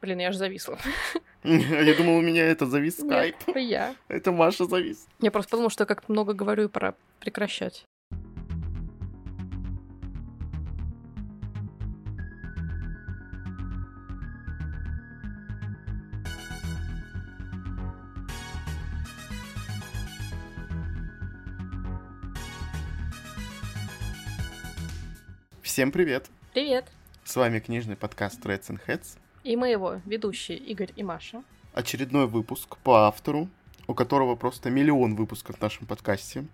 Блин, я же зависла. Я думал, у меня это завис скайп. Нет, это я. Это Маша завис. Я просто подумала, что я как-то много говорю и пора прекращать. Всем привет! Привет! С вами книжный подкаст Reds and Heads. И мы его ведущие Игорь и Маша. Очередной выпуск по автору, у которого просто миллион выпусков в нашем подкасте.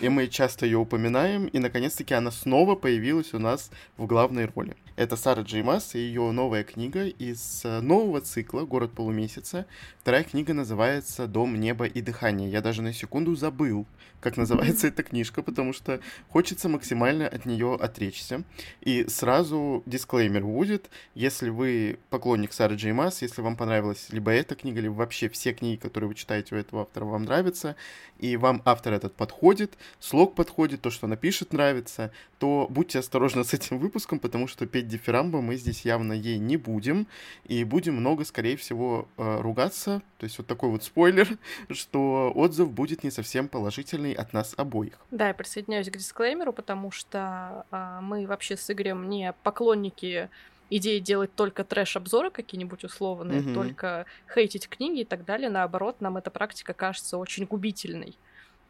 И мы часто ее упоминаем, и наконец-таки она снова появилась у нас в главной роли. Это Сара Джеймас и ее новая книга из э, нового цикла «Город полумесяца». Вторая книга называется «Дом, небо и дыхание». Я даже на секунду забыл, как называется эта книжка, потому что хочется максимально от нее отречься. И сразу дисклеймер будет, если вы поклонник Сары Джеймас, если вам понравилась либо эта книга, либо вообще все книги, которые вы читаете у этого автора, вам нравятся, и вам автор этот подходит, слог подходит, то, что она пишет, нравится, то будьте осторожны с этим выпуском, потому что петь дифирамбо мы здесь явно ей не будем, и будем много, скорее всего, э, ругаться, то есть вот такой вот спойлер, что отзыв будет не совсем положительный от нас обоих. Да, я присоединяюсь к дисклеймеру, потому что а, мы вообще с Игорем не поклонники идеи делать только трэш-обзоры какие-нибудь условные, mm-hmm. только хейтить книги и так далее. Наоборот, нам эта практика кажется очень губительной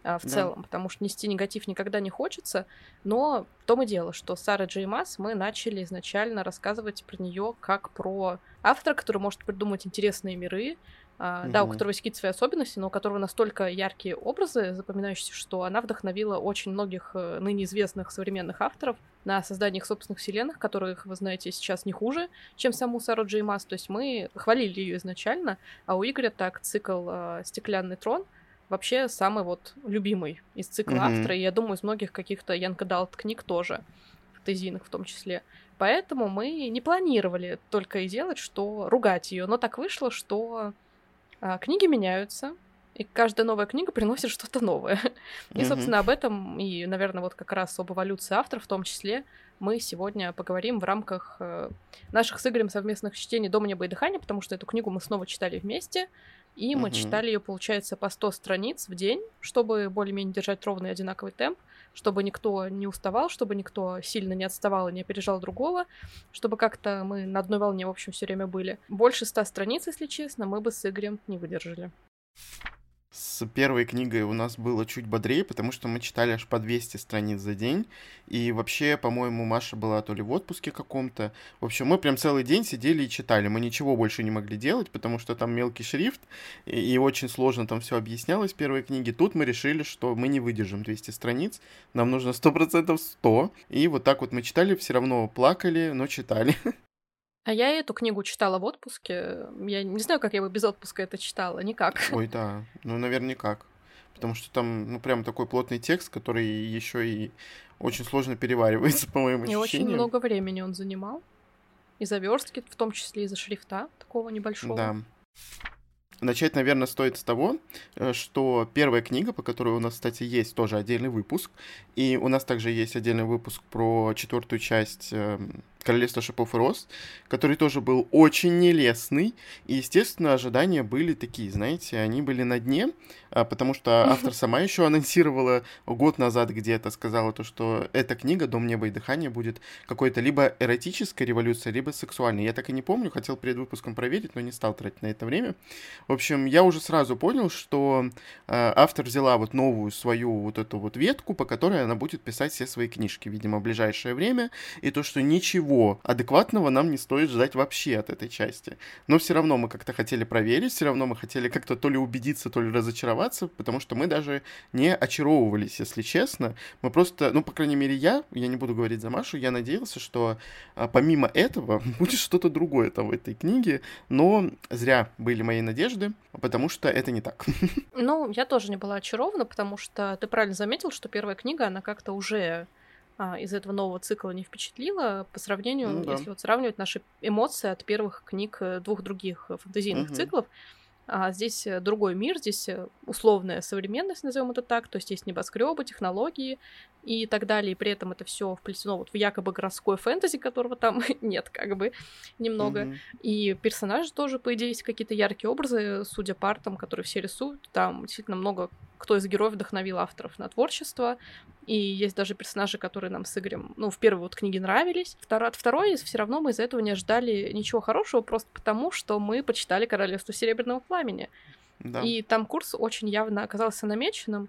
а, в да. целом, потому что нести негатив никогда не хочется. Но в том и дело, что Сара Джей Масс мы начали изначально рассказывать про нее как про автора, который может придумать интересные миры, Uh, Да, у которого есть какие-то свои особенности, но у которого настолько яркие образы, запоминающиеся, что она вдохновила очень многих э, ныне известных современных авторов на создание их собственных вселенных, которых, вы знаете, сейчас не хуже, чем саму Сару Джей Масс. То есть мы хвалили ее изначально, а у Игоря так цикл э, «Стеклянный трон» вообще самый вот любимый из цикла mm-hmm. автора, и я думаю, из многих каких-то Янка Далт книг тоже, фэнтезийных в том числе. Поэтому мы не планировали только и делать, что ругать ее, но так вышло, что а, книги меняются, и каждая новая книга приносит что-то новое. И, собственно, об этом и, наверное, вот как раз об эволюции авторов в том числе мы сегодня поговорим в рамках э, наших с Игорем совместных чтений «Дома, небо и дыхание», потому что эту книгу мы снова читали вместе, и мы читали ее, получается, по 100 страниц в день, чтобы более-менее держать ровный одинаковый темп, чтобы никто не уставал, чтобы никто сильно не отставал и не опережал другого, чтобы как-то мы на одной волне, в общем, все время были. Больше ста страниц, если честно, мы бы с Игорем не выдержали. С первой книгой у нас было чуть бодрее, потому что мы читали аж по 200 страниц за день. И вообще, по-моему, Маша была то ли в отпуске каком-то. В общем, мы прям целый день сидели и читали. Мы ничего больше не могли делать, потому что там мелкий шрифт, и, и очень сложно там все объяснялось в первой книге. Тут мы решили, что мы не выдержим 200 страниц. Нам нужно 100% 100. И вот так вот мы читали, все равно плакали, но читали. А я эту книгу читала в отпуске. Я не знаю, как я бы без отпуска это читала. Никак. Ой, да. Ну, наверное, никак. Потому что там, ну, прям такой плотный текст, который еще и очень сложно переваривается, по моему ощущениям. И очень много времени он занимал. И заверстки, в том числе из-за шрифта такого небольшого. Да. Начать, наверное, стоит с того, э, что первая книга, по которой у нас, кстати, есть тоже отдельный выпуск, и у нас также есть отдельный выпуск про четвертую часть эм, Королевство шипов и роз, который тоже был очень нелестный. И, естественно, ожидания были такие, знаете, они были на дне, а, потому что автор сама еще анонсировала год назад где-то, сказала то, что эта книга «Дом неба и дыхания» будет какой-то либо эротической революцией, либо сексуальной. Я так и не помню, хотел перед выпуском проверить, но не стал тратить на это время. В общем, я уже сразу понял, что э, автор взяла вот новую свою вот эту вот ветку, по которой она будет писать все свои книжки, видимо, в ближайшее время, и то, что ничего ничего адекватного нам не стоит ждать вообще от этой части. Но все равно мы как-то хотели проверить, все равно мы хотели как-то то ли убедиться, то ли разочароваться, потому что мы даже не очаровывались, если честно. Мы просто, ну, по крайней мере, я, я не буду говорить за Машу, я надеялся, что а, помимо этого будет что-то другое там в этой книге, но зря были мои надежды, потому что это не так. Ну, я тоже не была очарована, потому что ты правильно заметил, что первая книга, она как-то уже а, из этого нового цикла не впечатлило по сравнению, ну, да. если вот сравнивать наши эмоции от первых книг э, двух других фэнтезийных угу. циклов. А здесь э, другой мир, здесь э, условная современность, назовем это так, то есть есть небоскребы, технологии и так далее, и при этом это все вплетено вот в якобы городской фэнтези, которого там нет, как бы немного. Mm-hmm. И персонажи тоже, по идее, есть какие-то яркие образы, судя по артам, которые все рисуют, там действительно много кто из героев вдохновил авторов на творчество. И есть даже персонажи, которые нам с Игорем, ну, в первой вот книге нравились. Второй, от второй все равно мы из-за этого не ожидали ничего хорошего, просто потому, что мы почитали «Королевство Серебряного Пламени». Да. И там курс очень явно оказался намеченным.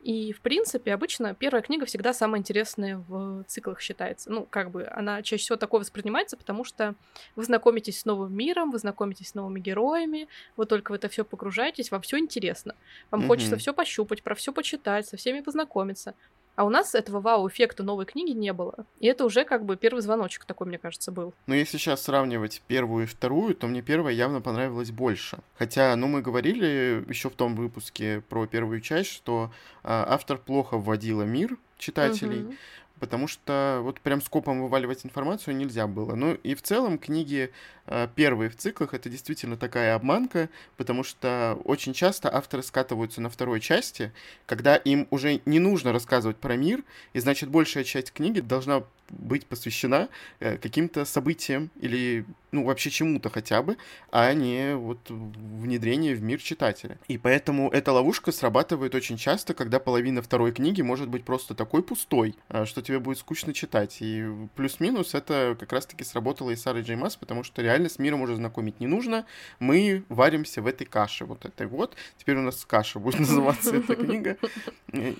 И, в принципе, обычно первая книга всегда самая интересная в циклах считается. Ну, как бы она чаще всего такое воспринимается, потому что вы знакомитесь с новым миром, вы знакомитесь с новыми героями, вы только в это все погружаетесь, вам все интересно. Вам mm-hmm. хочется все пощупать, про все почитать, со всеми познакомиться. А у нас этого вау-эффекта новой книги не было. И это уже как бы первый звоночек такой, мне кажется, был. Но если сейчас сравнивать первую и вторую, то мне первая явно понравилась больше. Хотя, ну, мы говорили еще в том выпуске про первую часть, что а, автор плохо вводила мир читателей. Угу потому что вот прям скопом вываливать информацию нельзя было. Ну и в целом книги э, первые в циклах это действительно такая обманка, потому что очень часто авторы скатываются на второй части, когда им уже не нужно рассказывать про мир, и значит большая часть книги должна быть посвящена э, каким-то событиям или, ну, вообще чему-то хотя бы, а не вот внедрение в мир читателя. И поэтому эта ловушка срабатывает очень часто, когда половина второй книги может быть просто такой пустой, э, что тебе будет скучно читать. И плюс-минус это как раз-таки сработало и с Сарой Джеймас, потому что реально с миром уже знакомить не нужно. Мы варимся в этой каше вот этой вот. Теперь у нас каша будет называться эта книга.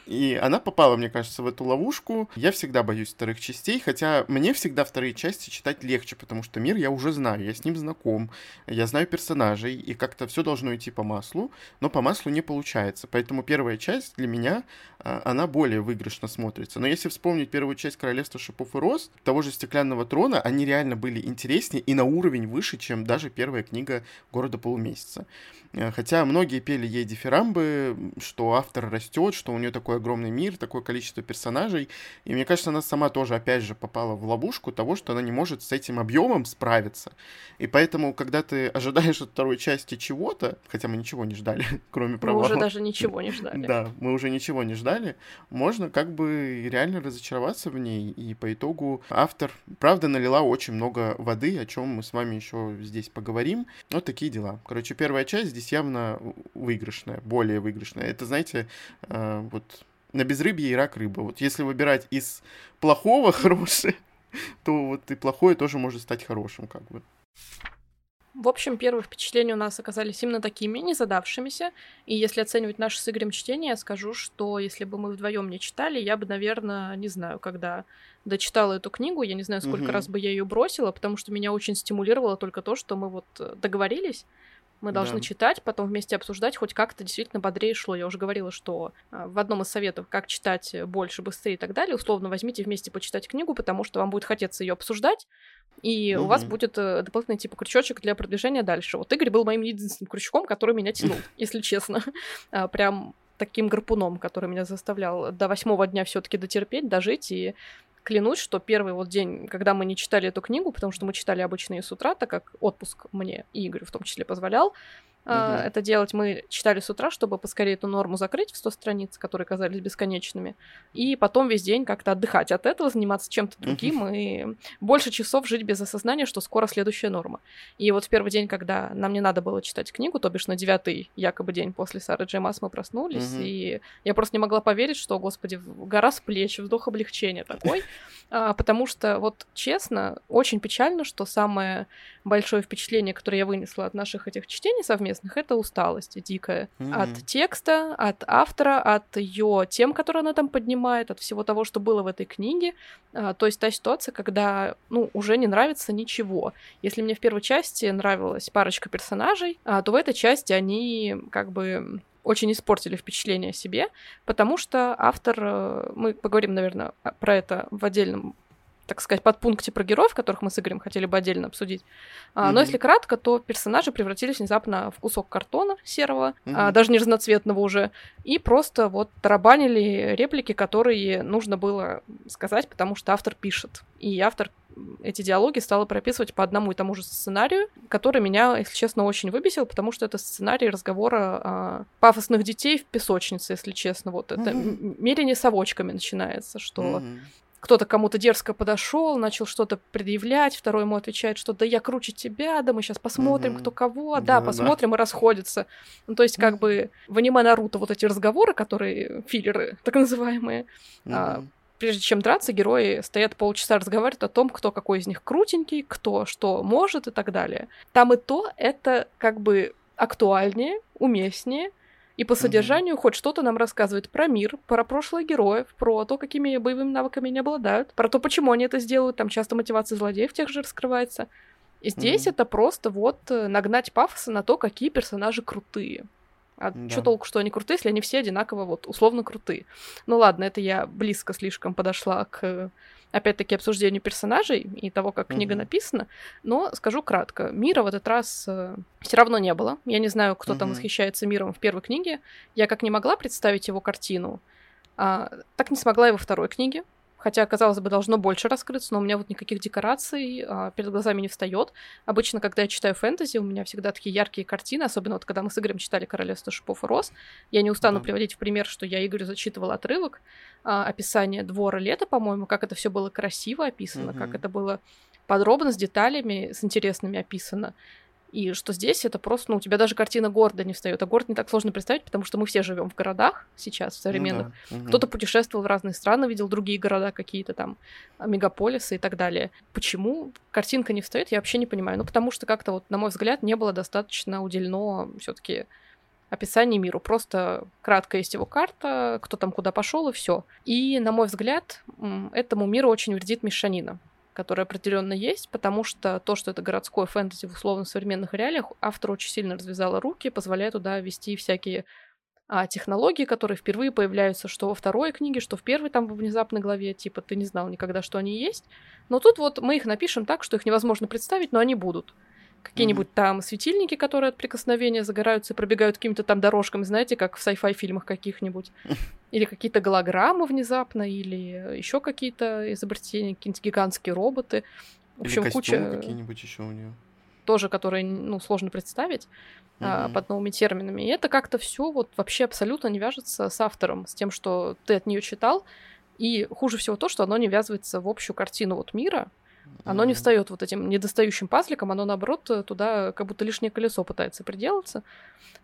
И она попала, мне кажется, в эту ловушку. Я всегда боюсь вторых частей, хотя мне всегда вторые части читать легче, потому что мир я уже знаю, я с ним знаком, я знаю персонажей, и как-то все должно идти по маслу, но по маслу не получается. Поэтому первая часть для меня, она более выигрышно смотрится. Но если вспомнить первую часть Королевства Шипов и Роз, того же Стеклянного Трона, они реально были интереснее и на уровень выше, чем даже первая книга Города Полумесяца. Э, хотя многие пели ей дифирамбы, что автор растет, что у нее такой огромный мир, такое количество персонажей. И мне кажется, она сама тоже, опять же, попала в ловушку того, что она не может с этим объемом справиться. И поэтому, когда ты ожидаешь от второй части чего-то, хотя мы ничего не ждали, кроме провала. Мы уже даже ничего не ждали. Да, мы уже ничего не ждали. Можно как бы реально разочароваться в ней. И по итогу автор, правда, налила очень много воды, о чем мы с вами еще здесь поговорим. Вот такие дела. Короче, первая часть здесь явно выигрышная, более выигрышная. Это, знаете, э, вот на безрыбье и рак рыба. Вот если выбирать из плохого хорошее, то вот и плохое тоже может стать хорошим, как бы. В общем, первые впечатления у нас оказались именно такими, не задавшимися. И если оценивать наше с Игорем чтение, я скажу, что если бы мы вдвоем не читали, я бы, наверное, не знаю, когда дочитала эту книгу, я не знаю, сколько угу. раз бы я ее бросила, потому что меня очень стимулировало только то, что мы вот э, договорились, мы должны да. читать, потом вместе обсуждать, хоть как-то действительно бодрее шло. Я уже говорила, что а, в одном из советов, как читать больше, быстрее и так далее, условно возьмите вместе почитать книгу, потому что вам будет хотеться ее обсуждать, и угу. у вас будет э, дополнительный типа крючочек для продвижения дальше. Вот Игорь был моим единственным крючком, который меня тянул, если честно. А, прям таким гарпуном, который меня заставлял до восьмого дня все-таки дотерпеть, дожить и клянусь, что первый вот день, когда мы не читали эту книгу, потому что мы читали обычные с утра, так как отпуск мне и Игорь в том числе позволял, угу. это делать. Мы читали с утра, чтобы поскорее эту норму закрыть в 100 страниц, которые казались бесконечными, и потом весь день как-то отдыхать от этого, заниматься чем-то другим угу. и больше часов жить без осознания, что скоро следующая норма. И вот в первый день, когда нам не надо было читать книгу, то бишь на девятый якобы день после Сары Джеймас мы проснулись, угу. и я просто не могла поверить, что, господи, гора с плеч, вздох облегчения такой, потому что, вот честно, очень печально, что самое большое впечатление, которое я вынесла от наших этих чтений совместных, это усталость дикая. Mm-hmm. От текста, от автора, от ее тем, которые она там поднимает, от всего того, что было в этой книге. А, то есть та ситуация, когда, ну, уже не нравится ничего. Если мне в первой части нравилась парочка персонажей, а, то в этой части они как бы очень испортили впечатление о себе, потому что автор, э, мы поговорим, наверное, про это в отдельном так сказать, подпункте про героев, которых мы с Игорем хотели бы отдельно обсудить. Mm-hmm. Но если кратко, то персонажи превратились внезапно в кусок картона серого, mm-hmm. даже не разноцветного уже, и просто вот тарабанили реплики, которые нужно было сказать, потому что автор пишет. И автор эти диалоги стала прописывать по одному и тому же сценарию, который меня, если честно, очень выбесил, потому что это сценарий разговора а, пафосных детей в песочнице, если честно. Вот это mm-hmm. мерение совочками начинается, что mm-hmm кто-то кому-то дерзко подошел, начал что-то предъявлять, второй ему отвечает, что да я круче тебя, да мы сейчас посмотрим, mm-hmm. кто кого, да, да посмотрим да. и расходятся. Ну, то есть, как бы в аниме Наруто вот эти разговоры, которые филлеры, так называемые, mm-hmm. а, прежде чем драться, герои стоят полчаса разговаривают о том, кто какой из них крутенький, кто что может и так далее. Там и то это как бы актуальнее, уместнее, и по содержанию mm-hmm. хоть что-то нам рассказывает про мир, про прошлое героев, про то, какими боевыми навыками они обладают, про то, почему они это сделают, там часто мотивация злодеев тех же раскрывается. И здесь mm-hmm. это просто вот э, нагнать пафоса на то, какие персонажи крутые. А да. что толку, что они крутые, если они все одинаково вот условно крутые? Ну ладно, это я близко слишком подошла к опять-таки обсуждению персонажей и того, как mm-hmm. книга написана, но скажу кратко. Мира в этот раз э, все равно не было. Я не знаю, кто mm-hmm. там восхищается миром в первой книге. Я как не могла представить его картину, а, так не смогла и во второй книге. Хотя, казалось бы, должно больше раскрыться, но у меня вот никаких декораций а, перед глазами не встает. Обычно, когда я читаю фэнтези, у меня всегда такие яркие картины, особенно вот когда мы с Игорем читали «Королевство шипов и роз». Я не устану да. приводить в пример, что я Игорю зачитывала отрывок, а, описание двора лета, по-моему, как это все было красиво описано, угу. как это было подробно, с деталями, с интересными описано. И что здесь это просто, ну, у тебя даже картина города не встает. А город не так сложно представить, потому что мы все живем в городах сейчас, в современных. Ну, да. Кто-то путешествовал в разные страны, видел другие города какие-то там, а, мегаполисы и так далее. Почему картинка не встает, я вообще не понимаю. Ну, потому что как-то вот, на мой взгляд, не было достаточно уделено все-таки описание миру. Просто кратко есть его карта, кто там куда пошел и все. И, на мой взгляд, этому миру очень вредит мешанина которая определенно есть, потому что то, что это городское фэнтези в условно-современных реалиях, автор очень сильно развязала руки, позволяя туда ввести всякие а, технологии, которые впервые появляются что во второй книге, что в первой там внезапной главе, типа ты не знал никогда, что они есть. Но тут вот мы их напишем так, что их невозможно представить, но они будут какие-нибудь mm-hmm. там светильники, которые от прикосновения загораются и пробегают какими-то там дорожками, знаете, как в sci-fi фильмах каких-нибудь. Или какие-то голограммы внезапно, или еще какие-то изобретения, какие-нибудь гигантские роботы. В общем, или куча... какие-нибудь еще у нее. Тоже, которые, ну, сложно представить mm-hmm. а, под новыми терминами. И это как-то все вот вообще абсолютно не вяжется с автором, с тем, что ты от нее читал. И хуже всего то, что оно не ввязывается в общую картину вот мира, оно не встает вот этим недостающим пазликом, оно наоборот туда как будто лишнее колесо пытается приделаться.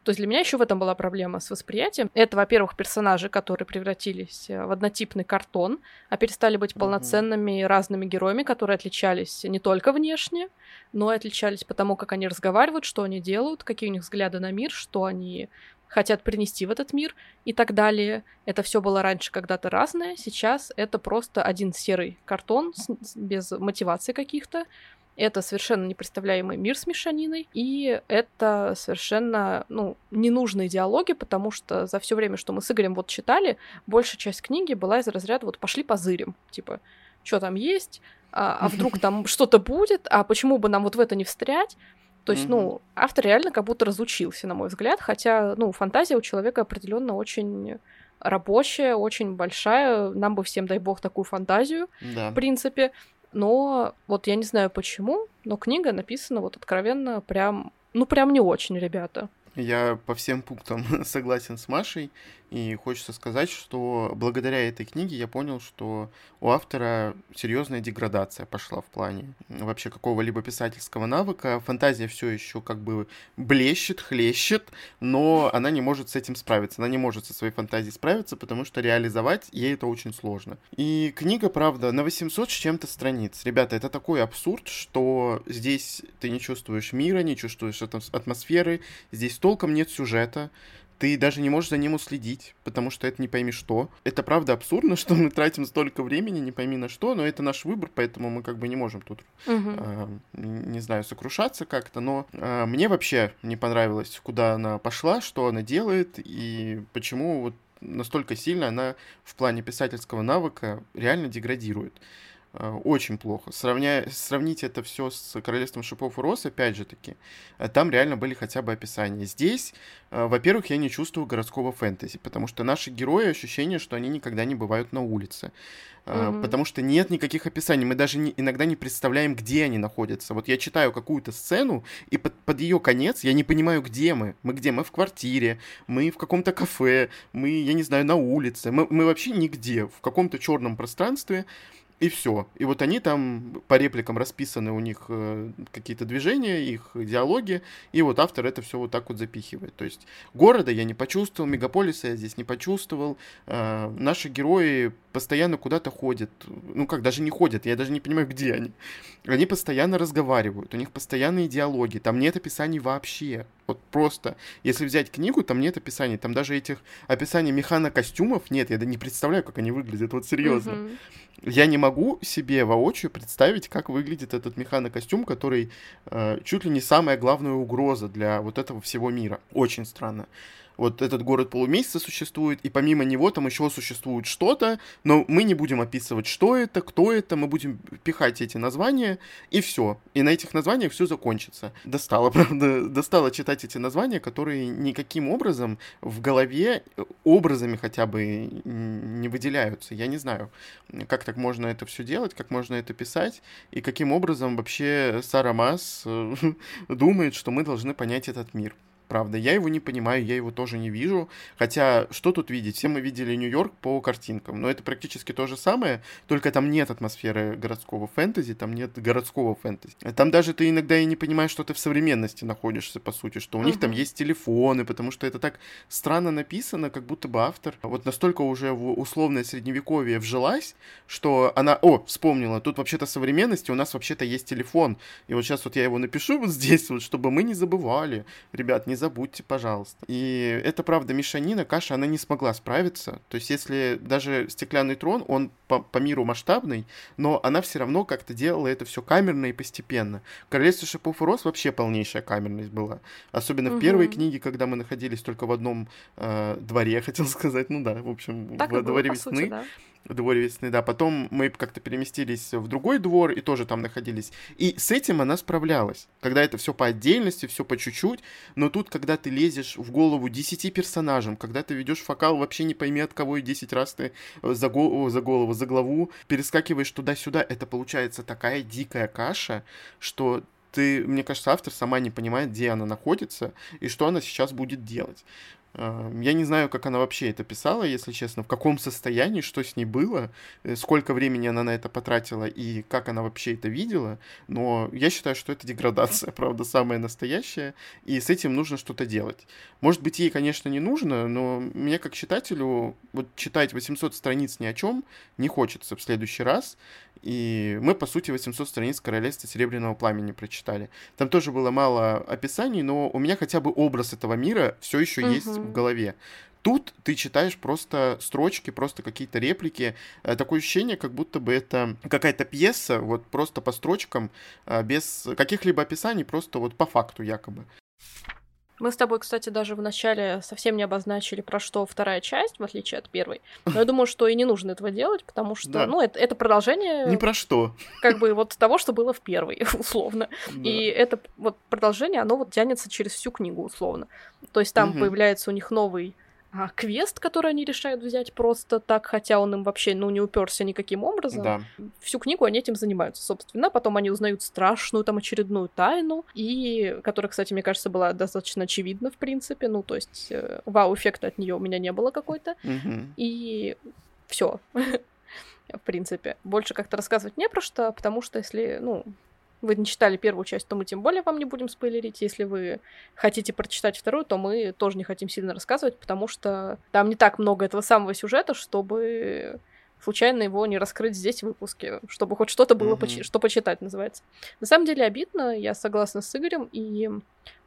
То есть для меня еще в этом была проблема с восприятием. Это, во-первых, персонажи, которые превратились э, в однотипный картон, а перестали быть полноценными разными героями, которые отличались не только внешне, но и отличались по тому, как они разговаривают, что они делают, какие у них взгляды на мир, что они хотят принести в этот мир и так далее. Это все было раньше когда-то разное, сейчас это просто один серый картон с, без мотивации каких-то. Это совершенно непредставляемый мир с мешаниной, и это совершенно, ну, ненужные диалоги, потому что за все время, что мы с Игорем вот читали, большая часть книги была из разряда вот пошли позырим, типа, что там есть, а, а вдруг там что-то будет, а почему бы нам вот в это не встрять? То есть, mm-hmm. ну, автор реально как будто разучился, на мой взгляд, хотя, ну, фантазия у человека определенно очень рабочая, очень большая. Нам бы всем, дай бог, такую фантазию, да. в принципе. Но вот я не знаю почему, но книга написана вот откровенно прям, ну, прям не очень, ребята. Я по всем пунктам согласен с Машей, и хочется сказать, что благодаря этой книге я понял, что у автора серьезная деградация пошла в плане вообще какого-либо писательского навыка. Фантазия все еще как бы блещет, хлещет, но она не может с этим справиться. Она не может со своей фантазией справиться, потому что реализовать ей это очень сложно. И книга, правда, на 800 с чем-то страниц. Ребята, это такой абсурд, что здесь ты не чувствуешь мира, не чувствуешь атмосферы, здесь толком нет сюжета, ты даже не можешь за ним уследить, потому что это не пойми что. Это правда абсурдно, что мы тратим столько времени, не пойми на что, но это наш выбор, поэтому мы как бы не можем тут, угу. э, не знаю, сокрушаться как-то. Но э, мне вообще не понравилось, куда она пошла, что она делает и почему вот настолько сильно она в плане писательского навыка реально деградирует. Э, очень плохо. Сравня... Сравните это все с Королевством шипов и роз, опять же таки, э, там реально были хотя бы описания. Здесь, э, во-первых, я не чувствую городского фэнтези, потому что наши герои ощущение, что они никогда не бывают на улице. Mm-hmm. Потому что нет никаких описаний. Мы даже не, иногда не представляем, где они находятся. Вот я читаю какую-то сцену, и под, под ее конец я не понимаю, где мы. Мы где? Мы в квартире, мы в каком-то кафе, мы, я не знаю, на улице. Мы, мы вообще нигде, в каком-то черном пространстве и все. И вот они там по репликам расписаны у них э, какие-то движения, их диалоги, и вот автор это все вот так вот запихивает. То есть города я не почувствовал, мегаполиса я здесь не почувствовал. Э, наши герои постоянно куда-то ходят. Ну как, даже не ходят, я даже не понимаю, где они. Они постоянно разговаривают, у них постоянные диалоги, там нет описаний вообще. Вот просто, если взять книгу, там нет описаний, там даже этих описаний механокостюмов нет, я не представляю, как они выглядят, вот серьезно. Mm-hmm. Я не могу себе воочию представить, как выглядит этот механокостюм, который э, чуть ли не самая главная угроза для вот этого всего мира. Очень странно вот этот город полумесяца существует, и помимо него там еще существует что-то, но мы не будем описывать, что это, кто это, мы будем пихать эти названия, и все. И на этих названиях все закончится. Достало, правда, достало читать эти названия, которые никаким образом в голове образами хотя бы не выделяются. Я не знаю, как так можно это все делать, как можно это писать, и каким образом вообще Сара Масс э, думает, что мы должны понять этот мир правда. Я его не понимаю, я его тоже не вижу. Хотя, что тут видеть? Все мы видели Нью-Йорк по картинкам, но это практически то же самое, только там нет атмосферы городского фэнтези, там нет городского фэнтези. Там даже ты иногда и не понимаешь, что ты в современности находишься, по сути, что у uh-huh. них там есть телефоны, потому что это так странно написано, как будто бы автор вот настолько уже в условное средневековье вжилась, что она, о, вспомнила, тут вообще-то современности, у нас вообще-то есть телефон, и вот сейчас вот я его напишу вот здесь, вот, чтобы мы не забывали, ребят, не не забудьте, пожалуйста. И это правда, мешанина, каша, она не смогла справиться. То есть, если даже стеклянный трон, он по, по миру масштабный, но она все равно как-то делала это все камерно и постепенно. Королевство шипов и роз вообще полнейшая камерность была. Особенно угу. в первой книге, когда мы находились только в одном э, дворе, хотел сказать. Ну да, в общем, так в дворе было, весны. Сути, да? Дворе весны, да. Потом мы как-то переместились в другой двор и тоже там находились. И с этим она справлялась. Когда это все по отдельности, все по чуть-чуть. Но тут, когда ты лезешь в голову 10 персонажам, когда ты ведешь фокал, вообще не пойми от кого и 10 раз ты за голову, за голову, за главу перескакиваешь туда-сюда, это получается такая дикая каша, что ты, мне кажется, автор сама не понимает, где она находится и что она сейчас будет делать. Я не знаю, как она вообще это писала, если честно, в каком состоянии, что с ней было, э, сколько времени она на это потратила и как она вообще это видела, но я считаю, что это деградация, правда, самая настоящая, и с этим нужно что-то делать. Может быть, ей, конечно, не нужно, но мне как читателю вот читать 800 страниц ни о чем не хочется в следующий раз, и мы, по сути, 800 страниц Королевства Серебряного Пламени прочитали. Там тоже было мало описаний, но у меня хотя бы образ этого мира все еще угу. есть в голове. Тут ты читаешь просто строчки, просто какие-то реплики. Э, такое ощущение, как будто бы это какая-то пьеса, вот просто по строчкам, э, без каких-либо описаний, просто вот по факту якобы. Мы с тобой, кстати, даже в начале совсем не обозначили, про что вторая часть, в отличие от первой. Но я думаю, что и не нужно этого делать, потому что, да. ну, это, это продолжение... Не про что. Как бы вот того, что было в первой, условно. Да. И это вот продолжение, оно вот тянется через всю книгу, условно. То есть там угу. появляется у них новый а, квест, который они решают взять просто так, хотя он им вообще, ну, не уперся никаким образом. Да. Всю книгу они этим занимаются, собственно. Потом они узнают страшную там очередную тайну, и которая, кстати, мне кажется, была достаточно очевидна, в принципе. Ну, то есть, э, вау-эффекта от нее у меня не было какой-то. Угу. И все. в принципе. Больше как-то рассказывать не про что, потому что если, ну, вы не читали первую часть, то мы тем более вам не будем спойлерить. Если вы хотите прочитать вторую, то мы тоже не хотим сильно рассказывать, потому что там не так много этого самого сюжета, чтобы случайно его не раскрыть здесь в выпуске, чтобы хоть что-то было, mm-hmm. что почитать, называется. На самом деле обидно, я согласна с Игорем, и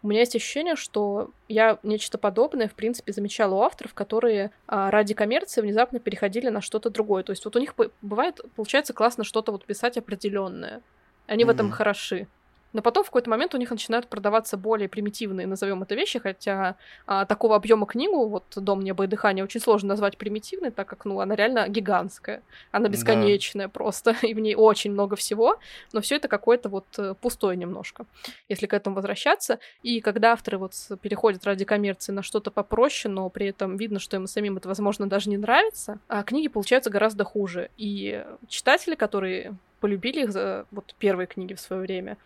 у меня есть ощущение, что я нечто подобное, в принципе, замечала у авторов, которые а, ради коммерции внезапно переходили на что-то другое. То есть вот у них бывает, получается классно что-то вот писать определенное. Они mm-hmm. в этом хороши. Но потом в какой-то момент у них начинают продаваться более примитивные, назовем это вещи, хотя а, такого объема книгу, вот «Дом, небо и дыхание», очень сложно назвать примитивной, так как, ну, она реально гигантская, она бесконечная да. просто, и в ней очень много всего, но все это какое-то вот э, пустое немножко, если к этому возвращаться. И когда авторы вот переходят ради коммерции на что-то попроще, но при этом видно, что им самим это, возможно, даже не нравится, а книги получаются гораздо хуже. И читатели, которые полюбили их за вот первые книги в свое время,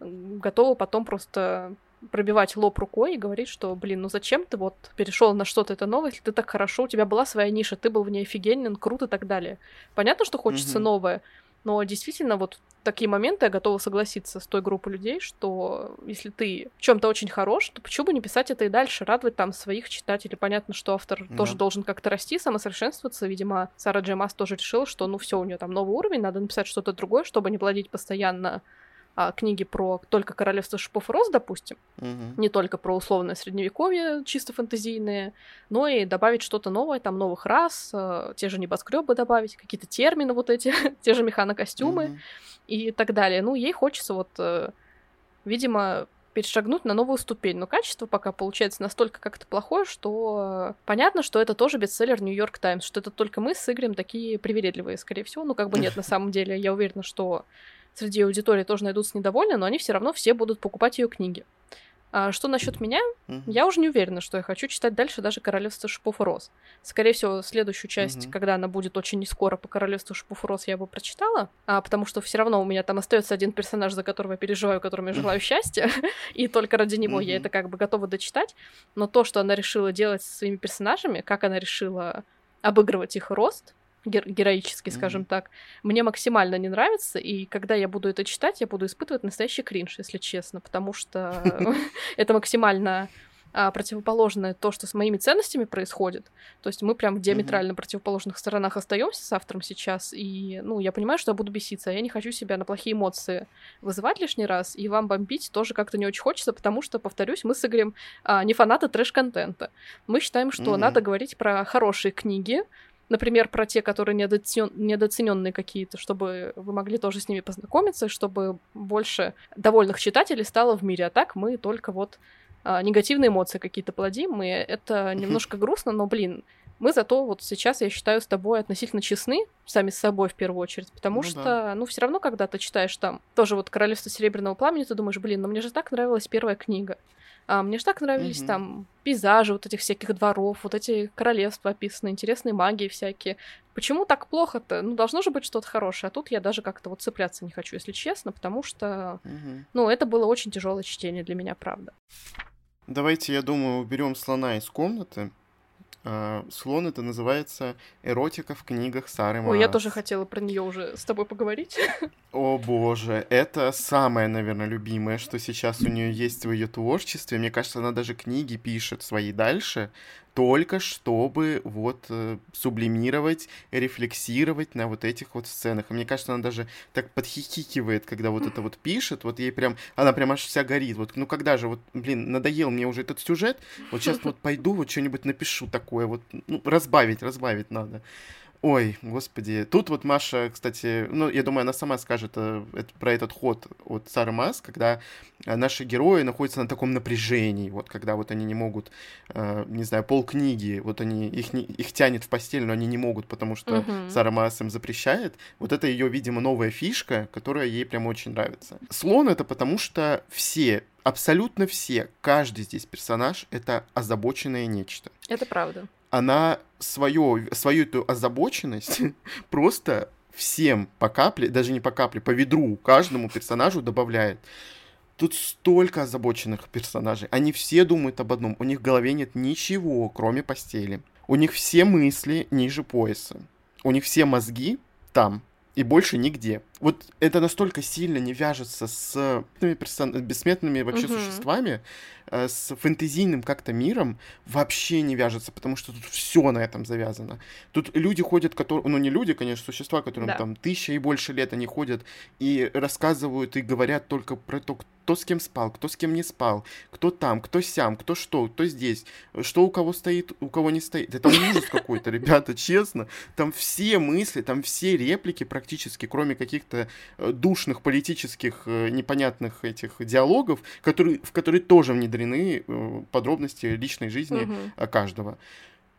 готовы потом просто пробивать лоб рукой и говорить, что, блин, ну зачем ты вот перешел на что-то это новое, если ты так хорошо, у тебя была своя ниша, ты был в ней офигенен, крут и так далее. Понятно, что хочется mm-hmm. новое, но действительно вот такие моменты я готова согласиться с той группой людей, что если ты в чем-то очень хорош, то почему бы не писать это и дальше, радовать там своих читателей. Понятно, что автор да. тоже должен как-то расти, самосовершенствоваться. Видимо, Сара Джемас тоже решила, что ну все, у нее там новый уровень, надо написать что-то другое, чтобы не плодить постоянно а, книги про только королевство шипов и роз, допустим, угу. не только про условное средневековье, чисто фэнтезийные, но и добавить что-то новое, там новых рас, а, те же небоскребы добавить, какие-то термины вот эти, те же механокостюмы угу. и так далее. Ну, ей хочется вот, э, видимо, перешагнуть на новую ступень. Но качество пока получается настолько как-то плохое, что понятно, что это тоже бестселлер Нью-Йорк Таймс, что это только мы с Игорем такие привередливые, скорее всего. Ну, как бы нет, на самом деле, я уверена, что среди аудитории тоже найдутся недовольные, но они все равно все будут покупать ее книги. А что насчет меня? Mm-hmm. Я уже не уверена, что я хочу читать дальше даже Королевство шипов и роз. Скорее всего, следующую часть, mm-hmm. когда она будет очень не скоро по Королевству шипов и роз, я бы прочитала, а, потому что все равно у меня там остается один персонаж, за которого я переживаю, которому я желаю счастья, и только ради него mm-hmm. я это как бы готова дочитать. Но то, что она решила делать со своими персонажами, как она решила обыгрывать их рост, гер- героический, скажем mm-hmm. так, мне максимально не нравится, и когда я буду это читать, я буду испытывать настоящий кринж, если честно, потому что это максимально а, противоположное то, что с моими ценностями происходит. То есть мы прям в диаметрально mm-hmm. противоположных сторонах остаемся с автором сейчас, и, ну, я понимаю, что я буду беситься, а я не хочу себя на плохие эмоции вызывать лишний раз, и вам бомбить тоже как-то не очень хочется, потому что, повторюсь, мы с Игорем а, не фанаты трэш-контента. Мы считаем, что mm-hmm. надо говорить про хорошие книги, Например, про те, которые недооцен... недооцененные какие-то, чтобы вы могли тоже с ними познакомиться, чтобы больше довольных читателей стало в мире. А так мы только вот а, негативные эмоции какие-то плодим, и это немножко грустно, но, блин, мы зато вот сейчас, я считаю, с тобой относительно честны, сами с собой в первую очередь, потому ну, что, да. ну, все равно, когда ты читаешь там тоже вот Королевство Серебряного Пламени, ты думаешь, блин, ну мне же так нравилась первая книга. А, мне же так нравились mm-hmm. там пейзажи вот этих всяких дворов, вот эти королевства описаны, интересные магии всякие. Почему так плохо-то? Ну, должно же быть что-то хорошее. А тут я даже как-то вот цепляться не хочу, если честно, потому что, mm-hmm. ну, это было очень тяжелое чтение для меня, правда. Давайте, я думаю, уберем слона из комнаты. А, слон это называется эротика в книгах Сары Маас. Ой, я тоже хотела про нее уже с тобой поговорить. О боже, это самое, наверное, любимое, что сейчас у нее есть в ее творчестве. Мне кажется, она даже книги пишет свои дальше, только чтобы вот э, сублимировать, рефлексировать на вот этих вот сценах. И мне кажется, она даже так подхихикивает, когда вот это вот пишет, вот ей прям, она прям аж вся горит. Вот, ну когда же, вот, блин, надоел мне уже этот сюжет, вот сейчас вот пойду, вот что-нибудь напишу такое, вот, ну, разбавить, разбавить надо. Ой, господи. Тут вот Маша, кстати, ну, я думаю, она сама скажет э, это, про этот ход от Сары Мас, когда э, наши герои находятся на таком напряжении, вот когда вот они не могут, э, не знаю, полкниги, вот они, их, не, их тянет в постель, но они не могут, потому что uh-huh. Сара Мас им запрещает. Вот это ее, видимо, новая фишка, которая ей прям очень нравится. Слон это потому что все абсолютно все, каждый здесь персонаж — это озабоченное нечто. Это правда она свою, свою эту озабоченность просто всем по капле, даже не по капле, по ведру каждому персонажу добавляет. Тут столько озабоченных персонажей. Они все думают об одном. У них в голове нет ничего, кроме постели. У них все мысли ниже пояса. У них все мозги там и больше нигде. Вот это настолько сильно не вяжется с бессмертными вообще угу. существами, Э, с фэнтезийным как-то миром вообще не вяжется, потому что тут все на этом завязано. Тут люди ходят, которые, ну не люди, конечно, существа, которым да. там тысяча и больше лет, они ходят и рассказывают и говорят только про то, кто с кем спал, кто с кем не спал, кто там, кто сям, кто что, кто здесь, что у кого стоит, у кого не стоит. Это ужас какой-то, ребята, честно. Там все мысли, там все реплики практически, кроме каких-то каких-то э, душных политических э, непонятных этих диалогов, которые, в которые тоже внедрены э, подробности личной жизни угу. каждого.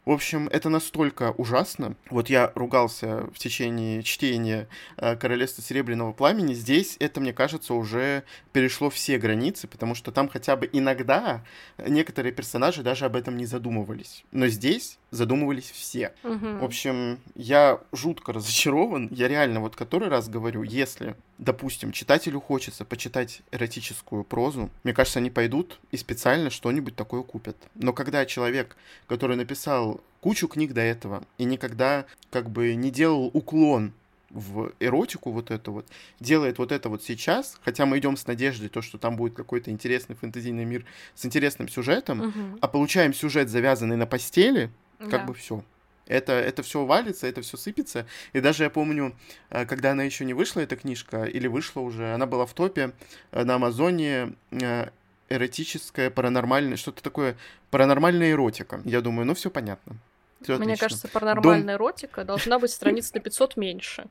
В общем, это настолько ужасно. Вот я ругался в течение чтения «Королевства Серебряного Пламени». Здесь это, мне кажется, уже перешло все границы, потому что там хотя бы иногда некоторые персонажи даже об этом не задумывались. Но здесь задумывались все. Угу. В общем, я жутко разочарован. Я реально вот который раз говорю, если, допустим, читателю хочется почитать эротическую прозу, мне кажется, они пойдут и специально что-нибудь такое купят. Но когда человек, который написал кучу книг до этого и никогда как бы не делал уклон в эротику вот это вот, делает вот это вот сейчас, хотя мы идем с надеждой, то, что там будет какой-то интересный фэнтезийный мир с интересным сюжетом, угу. а получаем сюжет, завязанный на постели, как да. бы все. Это, это все валится, это все сыпется. И даже я помню, э, когда она еще не вышла, эта книжка, или вышла уже, она была в топе э, на Амазоне э, эротическая, паранормальная, что-то такое, паранормальная эротика. Я думаю, ну все понятно. Всё Мне отлично. кажется, паранормальная Дом... эротика должна быть страниц на 500 меньше.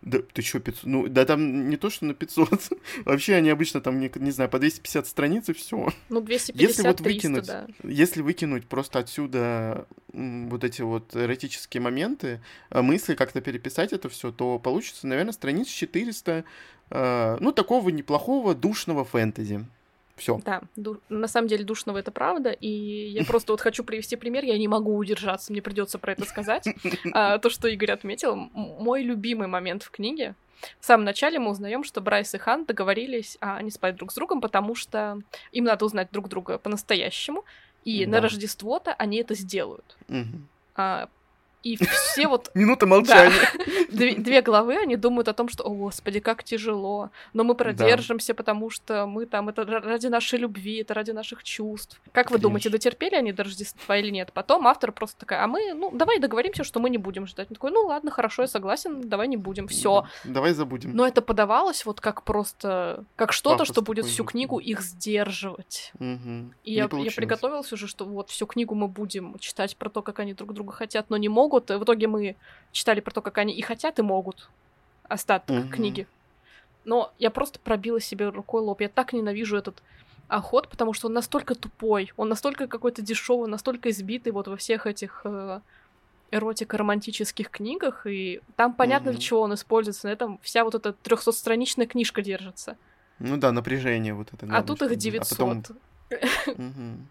Да, ты чё, 500? Ну, да там не то, что на 500. Вообще они обычно там, не, не знаю, по 250 страниц и все. Ну, 250 если вот выкинуть, да. Если выкинуть просто отсюда вот эти вот эротические моменты, а, мысли, как-то переписать это все, то получится, наверное, страниц 400, а, ну, такого неплохого душного фэнтези. Все. Да, ду- на самом деле душного это правда, и я просто вот хочу привести пример, я не могу удержаться, мне придется про это сказать. А, то, что Игорь отметил, мой любимый момент в книге. В самом начале мы узнаем, что Брайс и Хан договорились а, не спать друг с другом, потому что им надо узнать друг друга по-настоящему, и да. на Рождество-то они это сделают. Угу. А, и все вот... Минута молчания. Да. Две, две главы, они думают о том, что, о, господи, как тяжело, но мы продержимся, да. потому что мы там, это ради нашей любви, это ради наших чувств. Как вы думаете, дотерпели они до Рождества или нет? Потом автор просто такая, а мы, ну, давай договоримся, что мы не будем ждать. Он такой, ну, ладно, хорошо, я согласен, давай не будем, все. Да. Давай забудем. Но это подавалось вот как просто, как что-то, что будет всю книгу их сдерживать. Угу. И я, я приготовилась уже, что вот всю книгу мы будем читать про то, как они друг друга хотят, но не могут могут. В итоге мы читали про то, как они и хотят, и могут. Остаток mm-hmm. книги. Но я просто пробила себе рукой лоб. Я так ненавижу этот охот, потому что он настолько тупой, он настолько какой-то дешевый, настолько избитый вот во всех этих э, эротико-романтических книгах, и там понятно, mm-hmm. для чего он используется. На этом вся вот эта трехсотстраничная книжка держится. Ну да, напряжение вот это. А тут их 900. А потом...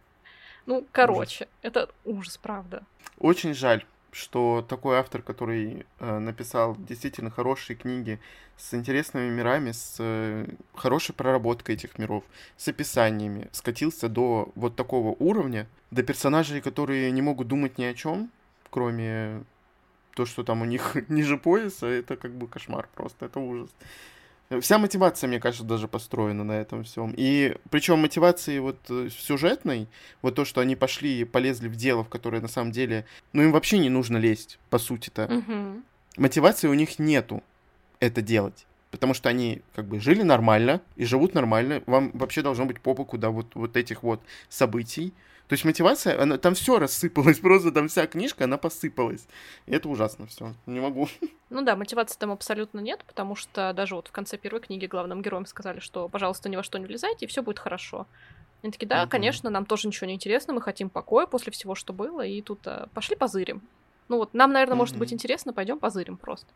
Ну, короче, это ужас, правда. Очень жаль что такой автор, который э, написал действительно хорошие книги с интересными мирами, с э, хорошей проработкой этих миров, с описаниями, скатился до вот такого уровня, до персонажей, которые не могут думать ни о чем, кроме то, что там у них ниже пояса, это как бы кошмар просто, это ужас. Вся мотивация, мне кажется, даже построена на этом всем. И причем мотивации вот э, сюжетной, вот то, что они пошли и полезли в дело, в которое на самом деле, ну им вообще не нужно лезть, по сути-то. Угу. Мотивации у них нету это делать. Потому что они как бы жили нормально и живут нормально. Вам вообще должно быть по боку, да, вот, вот этих вот событий. То есть мотивация, она, там все рассыпалось, просто там вся книжка, она посыпалась. И это ужасно все. Не могу. Ну да, мотивации там абсолютно нет, потому что даже вот в конце первой книги главным героям сказали, что, пожалуйста, ни во что не влезайте, и все будет хорошо. Они такие, да, uh-huh. конечно, нам тоже ничего не интересно, мы хотим покоя после всего, что было, и тут а, пошли позырим. Ну вот, нам, наверное, может быть интересно, пойдем позырим просто.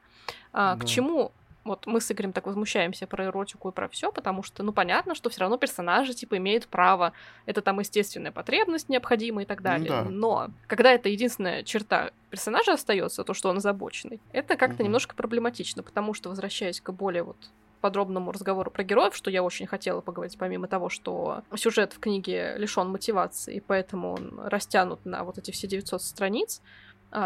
А, uh-huh. К чему вот мы с Игорем так возмущаемся про эротику и про все, потому что, ну, понятно, что все равно персонажи, типа, имеют право. Это там естественная потребность необходимая и так далее. Да. Но когда это единственная черта персонажа остается, то, что он озабоченный, это как-то угу. немножко проблематично, потому что, возвращаясь к более вот подробному разговору про героев, что я очень хотела поговорить, помимо того, что сюжет в книге лишен мотивации, и поэтому он растянут на вот эти все 900 страниц,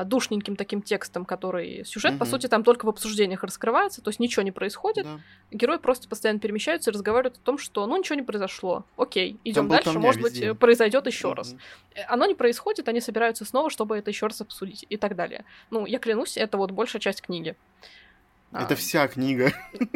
душненьким таким текстом, который сюжет, угу. по сути, там только в обсуждениях раскрывается, то есть ничего не происходит. Да. Герои просто постоянно перемещаются и разговаривают о том, что ну ничего не произошло. Окей, идем дальше, может везде. быть, произойдет еще угу. раз. Э, оно не происходит, они собираются снова, чтобы это еще раз обсудить и так далее. Ну, я клянусь, это вот большая часть книги. Это а, вся книга.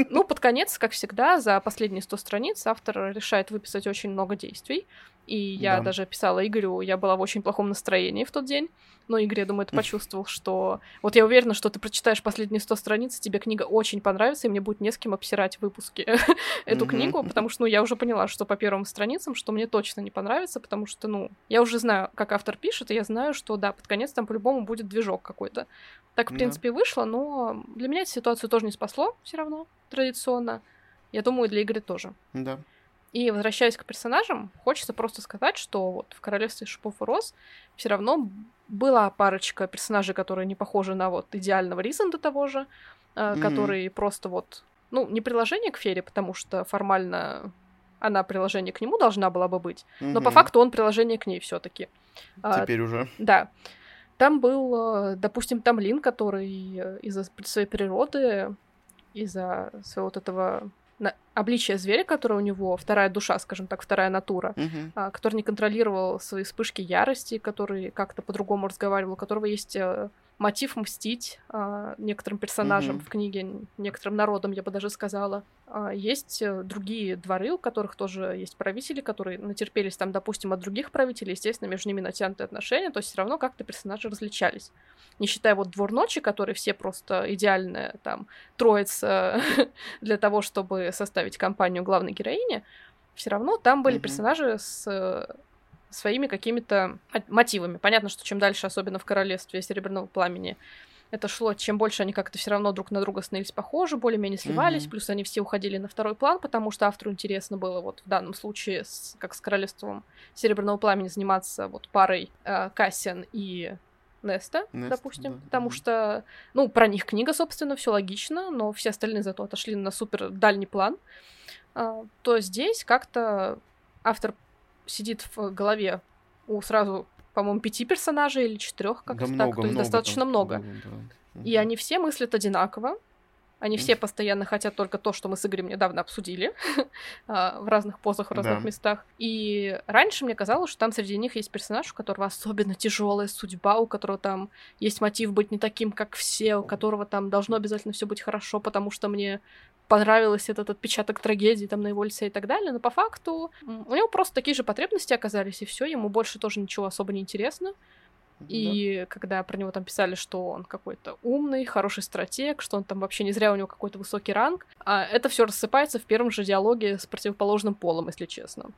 Ну, под конец, как всегда, за последние 100 страниц автор решает выписать очень много действий. И я Да. даже писала Игорю, я была в очень плохом настроении в тот день. Но Игорь, я думаю, ты почувствовал, что... Вот я уверена, что ты прочитаешь последние 100 страниц, тебе книга очень понравится, и мне будет не с кем обсирать в выпуске эту книгу, потому что, ну, я уже поняла, что по первым страницам, что мне точно не понравится, потому что, ну, я уже знаю, как автор пишет, и я знаю, что, да, под конец там по-любому будет движок какой-то. Так, в принципе, и вышло, но для меня эта ситуацию тоже не спасло все равно, традиционно. Я думаю, для Игоря тоже. Да. И возвращаясь к персонажам, хочется просто сказать, что вот в Королевстве шипов и роз все равно была парочка персонажей, которые не похожи на вот идеального Ризанда того же, Мгм. который просто вот, ну, не приложение к Фере, потому что формально она приложение к нему должна была бы быть, но по факту он приложение к ней все-таки. Теперь уже. Да. Там был, э, допустим, Тамлин, который э, из-за своей природы, из-за своего вот этого на- обличия зверя, которое у него, вторая душа, скажем так, вторая натура, а, который не контролировал свои вспышки ярости, который как-то по-другому разговаривал, у которого есть э, мотив мстить а, некоторым персонажам Мгм. в книге, некоторым народам, я бы даже сказала. А, Есть э, другие дворы, у которых тоже есть правители, которые натерпелись там, допустим, от других правителей, естественно, между ними натянутые отношения, то есть все равно как-то персонажи различались. Не считая вот двор ночи, которые все просто идеальная там троица для того, чтобы составить компанию главной героини, все равно там были Мгм. персонажи с э, своими какими-то от- мотивами. Понятно, что чем дальше, особенно в королевстве Серебряного пламени, это шло, чем больше они как-то все равно друг на друга становились похожи, более-менее сливались, Мгм. плюс они все уходили на второй план, потому что автору интересно было вот в данном случае, с- как с королевством Серебряного пламени, заниматься вот парой э, Кассиан и Неста, Неста, допустим, да. потому что, ну, про них книга, собственно, все логично, но все остальные зато отошли на супер дальний план, А, то здесь как-то автор сидит в голове у сразу, по-моему, пяти персонажей или четырех, как Да то много, так, то есть много достаточно там много. было, да. И они все мыслят одинаково. Они все постоянно хотят только то, что мы с Игорем недавно обсудили а, в разных позах, в разных Да. местах. И раньше мне казалось, что там среди них есть персонаж, у которого особенно тяжелая судьба, у которого там есть мотив быть не таким, как все, у которого там должно обязательно все быть хорошо, потому что мне понравился этот отпечаток трагедии там на его лице и так далее, но по факту у него просто такие же потребности оказались, и все, ему больше тоже ничего особо не интересно. И когда про него там писали, что он какой-то умный, хороший стратег, что он там вообще не зря у него какой-то высокий ранг, а это все рассыпается в первом же диалоге с противоположным полом, если честно.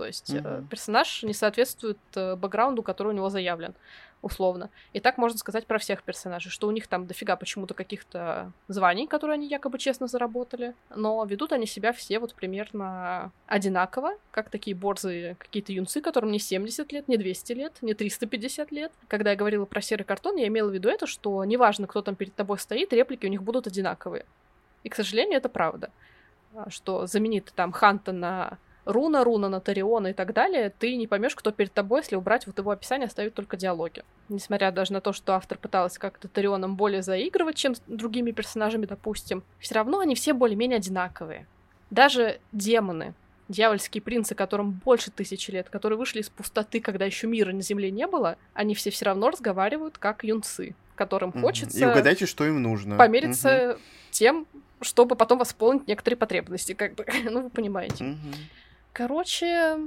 То есть э, Мгм. персонаж не соответствует э, бэкграунду, который у него заявлен, условно. И так можно сказать про всех персонажей, что у них там дофига почему-то каких-то званий, которые они якобы честно заработали, но ведут они себя все вот примерно одинаково, как такие борзые какие-то юнцы, которым не 70 лет, не 200 лет, не 350 лет. Когда я говорила про серый картон, я имела в виду это, что неважно, кто там перед тобой стоит, реплики у них будут одинаковые. И, к сожалению, это правда. А, Что заменит там Ханта на Руна, Руна на Тариона и так далее, ты не поймешь, кто перед тобой, если убрать вот его описание, оставить только диалоги. Несмотря даже на то, что автор пытался как-то Тарионом более заигрывать, чем с другими персонажами, допустим, все равно они все более-менее одинаковые. Даже демоны, дьявольские принцы, которым больше тысячи лет, которые вышли из пустоты, когда еще мира на Земле не было, они все все равно разговаривают как юнцы, которым хочется И угадайте, что им нужно. помериться тем, чтобы потом восполнить некоторые потребности, как бы, ну вы понимаете. Мгм. Короче,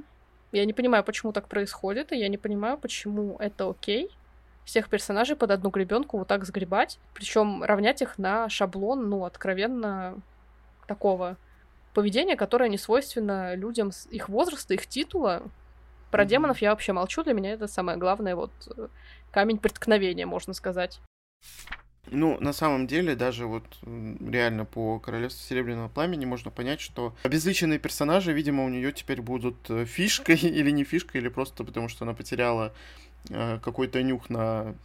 я не понимаю, почему так происходит, и я не понимаю, почему это окей. Всех персонажей под одну гребенку вот так сгребать, причем равнять их на шаблон, ну, откровенно такого поведения, которое не свойственно людям с их возраста, их титула. Про Мгм. демонов я вообще молчу, для меня это самое главное, вот э, камень преткновения, можно сказать. Ну, на самом деле, даже вот реально по Королевству Серебряного Пламени можно понять, что обезличенные персонажи, видимо, у нее теперь будут э, фишкой или не фишкой, или просто потому, что она потеряла э, какой-то нюх на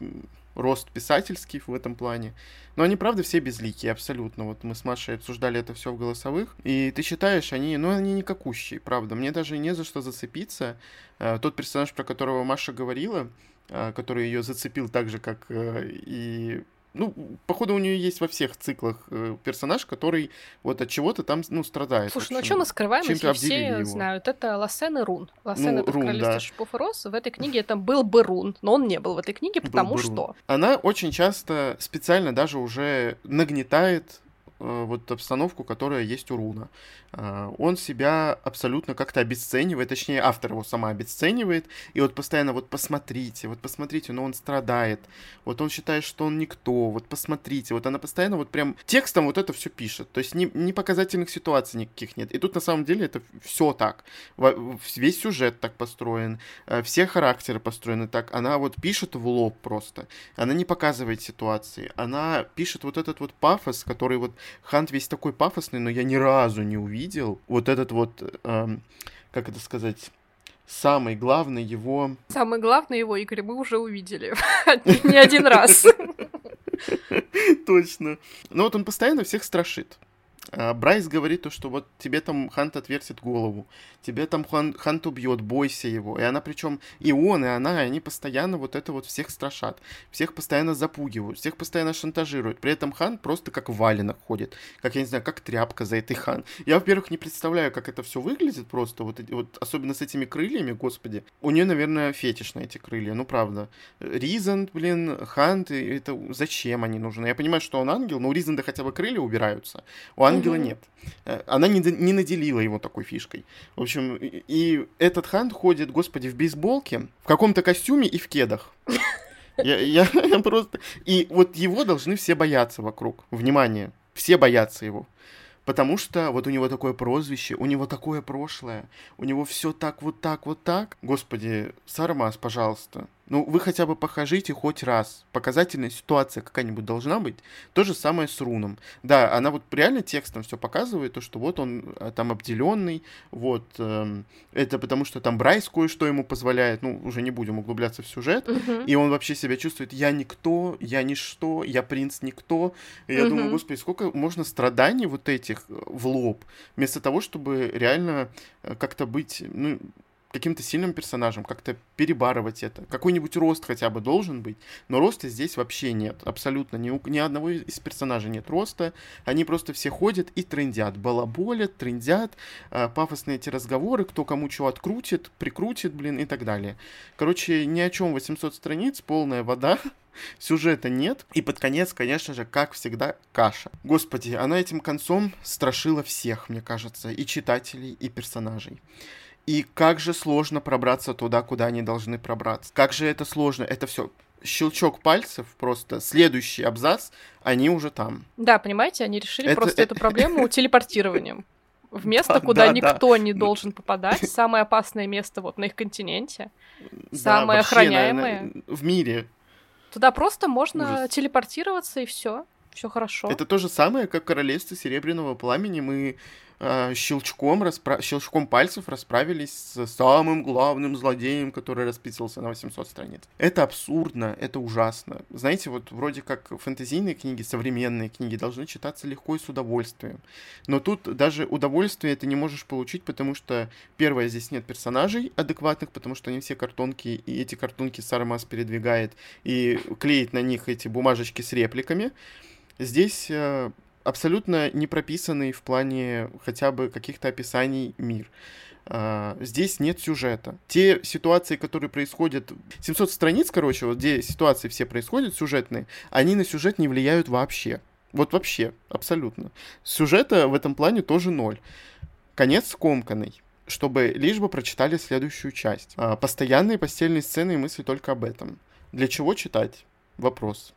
рост писательский в этом плане. Но они, правда, все безликие, абсолютно. Вот мы с Машей обсуждали это все в голосовых. И ты считаешь, они, ну, они никакущие, правда. Мне даже не за что зацепиться. Э, Тот персонаж, про которого Маша говорила, который ее зацепил так же, как и ну, походу, у нее есть во всех циклах э, персонаж, который вот от чего-то там, ну, страдает. Слушай, ну а что мы скрываем, чем-то если все его. знают? Это Лассен и Рун. Лассен Ну, это Рун, королевство да. шипов и роз. В этой книге это был бы Рун, но он не был в этой книге, был потому бы Рун. что... Она очень часто специально даже уже нагнетает вот обстановку, которая есть у Руна. Э, он себя абсолютно как-то обесценивает, точнее, автор его сама обесценивает, и вот постоянно вот посмотрите, вот посмотрите, но он страдает, вот он считает, что он никто, вот посмотрите, вот она постоянно вот прям текстом вот это все пишет, то есть ни, ни показательных ситуаций никаких нет. И тут на самом деле это все так. Весь сюжет так построен, э, все характеры построены так. Она вот пишет в лоб просто. Она не показывает ситуации. Она пишет вот этот вот пафос, который вот Хант весь такой пафосный, но я ни разу не увидел вот этот вот, эм, как это сказать, самый главный его... Самый главный его, Игорь, мы уже увидели. Не один раз. Точно. Но вот он постоянно всех страшит. А, Брайс говорит то, что вот тебе там Хант отвертит голову, тебе там Хан, Хант убьет, бойся его. И она причем, и он, и она, и они постоянно вот это вот всех страшат, всех постоянно запугивают, всех постоянно шантажируют. При этом Хан просто как валенок ходит, как, я не знаю, как тряпка за этой Хан. Я, во-первых, не представляю, как это все выглядит просто, вот, вот особенно с этими крыльями, господи. У нее, наверное, фетиш на эти крылья, ну правда. Ризан, блин, Хант, это зачем они нужны? Я понимаю, что он ангел, но у Ризанда хотя бы крылья убираются. У ангела угу. нет. Э, она не, не наделила его такой фишкой. В общем, и, этот Хант ходит, господи, в бейсболке, в каком-то костюме и в кедах. Я, я просто... И вот его должны все бояться вокруг. Внимание. Все боятся его. Потому что вот у него такое прозвище, у него такое прошлое, у него все так, вот так, вот так. Господи, Сармас, пожалуйста, ну, вы хотя бы покажите хоть раз. Показательная ситуация какая-нибудь должна быть. То же самое с руном. Да, она вот реально текстом все показывает, то, что вот он э, там обделенный, вот. Э, это потому, что там Брайс кое-что ему позволяет, ну, уже не будем углубляться в сюжет. Uh-huh. И он вообще себя чувствует, я никто, я ничто, я принц никто. И я uh-huh. думаю, господи, сколько можно страданий вот этих э, в лоб, вместо того, чтобы реально э, как-то быть, ну, каким-то сильным персонажем, как-то перебарывать это. Какой-нибудь рост хотя бы должен быть, но роста здесь вообще нет, абсолютно. Ни, у, ни одного из персонажей нет роста, они просто все ходят и трендят, балаболят, трендят, э, пафосные эти разговоры, кто кому чего открутит, прикрутит, блин, и так далее. Короче, ни о чем 800 страниц, полная вода, сюжета нет. И под конец, конечно же, как всегда, каша. Господи, она этим концом страшила всех, мне кажется, и читателей, и персонажей. И как же сложно пробраться туда, куда они должны пробраться. Как же это сложно. Это все щелчок пальцев, просто следующий абзац, они уже там. Да, понимаете, они решили это... просто эту проблему телепортированием. В место, да, куда да, никто да. не должен попадать, самое опасное место вот на их континенте, самое охраняемое. в мире. Туда просто можно Ужас. телепортироваться и все, все хорошо. Это то же самое, как королевство Серебряного Пламени. Мы Э, щелчком, распра... щелчком пальцев расправились с самым главным злодеем, который расписывался на 800 страниц. Это абсурдно, это ужасно. Знаете, вот вроде как фэнтезийные книги, современные книги должны читаться легко и с удовольствием. Но тут даже удовольствие ты не можешь получить, потому что, первое, здесь нет персонажей адекватных, потому что они все картонки, и эти картонки Сармас передвигает и клеит на них эти бумажечки с репликами. Здесь э, абсолютно не прописанный в плане хотя бы каких-то описаний мир. Uh, здесь нет сюжета. Те ситуации, которые происходят... 700 страниц, короче, вот где ситуации все происходят, сюжетные, они на сюжет не влияют вообще. Вот вообще, абсолютно. Сюжета в этом плане тоже ноль. Конец скомканный чтобы лишь бы прочитали следующую часть. Uh, постоянные постельные сцены и мысли только об этом. Для чего читать? Вопрос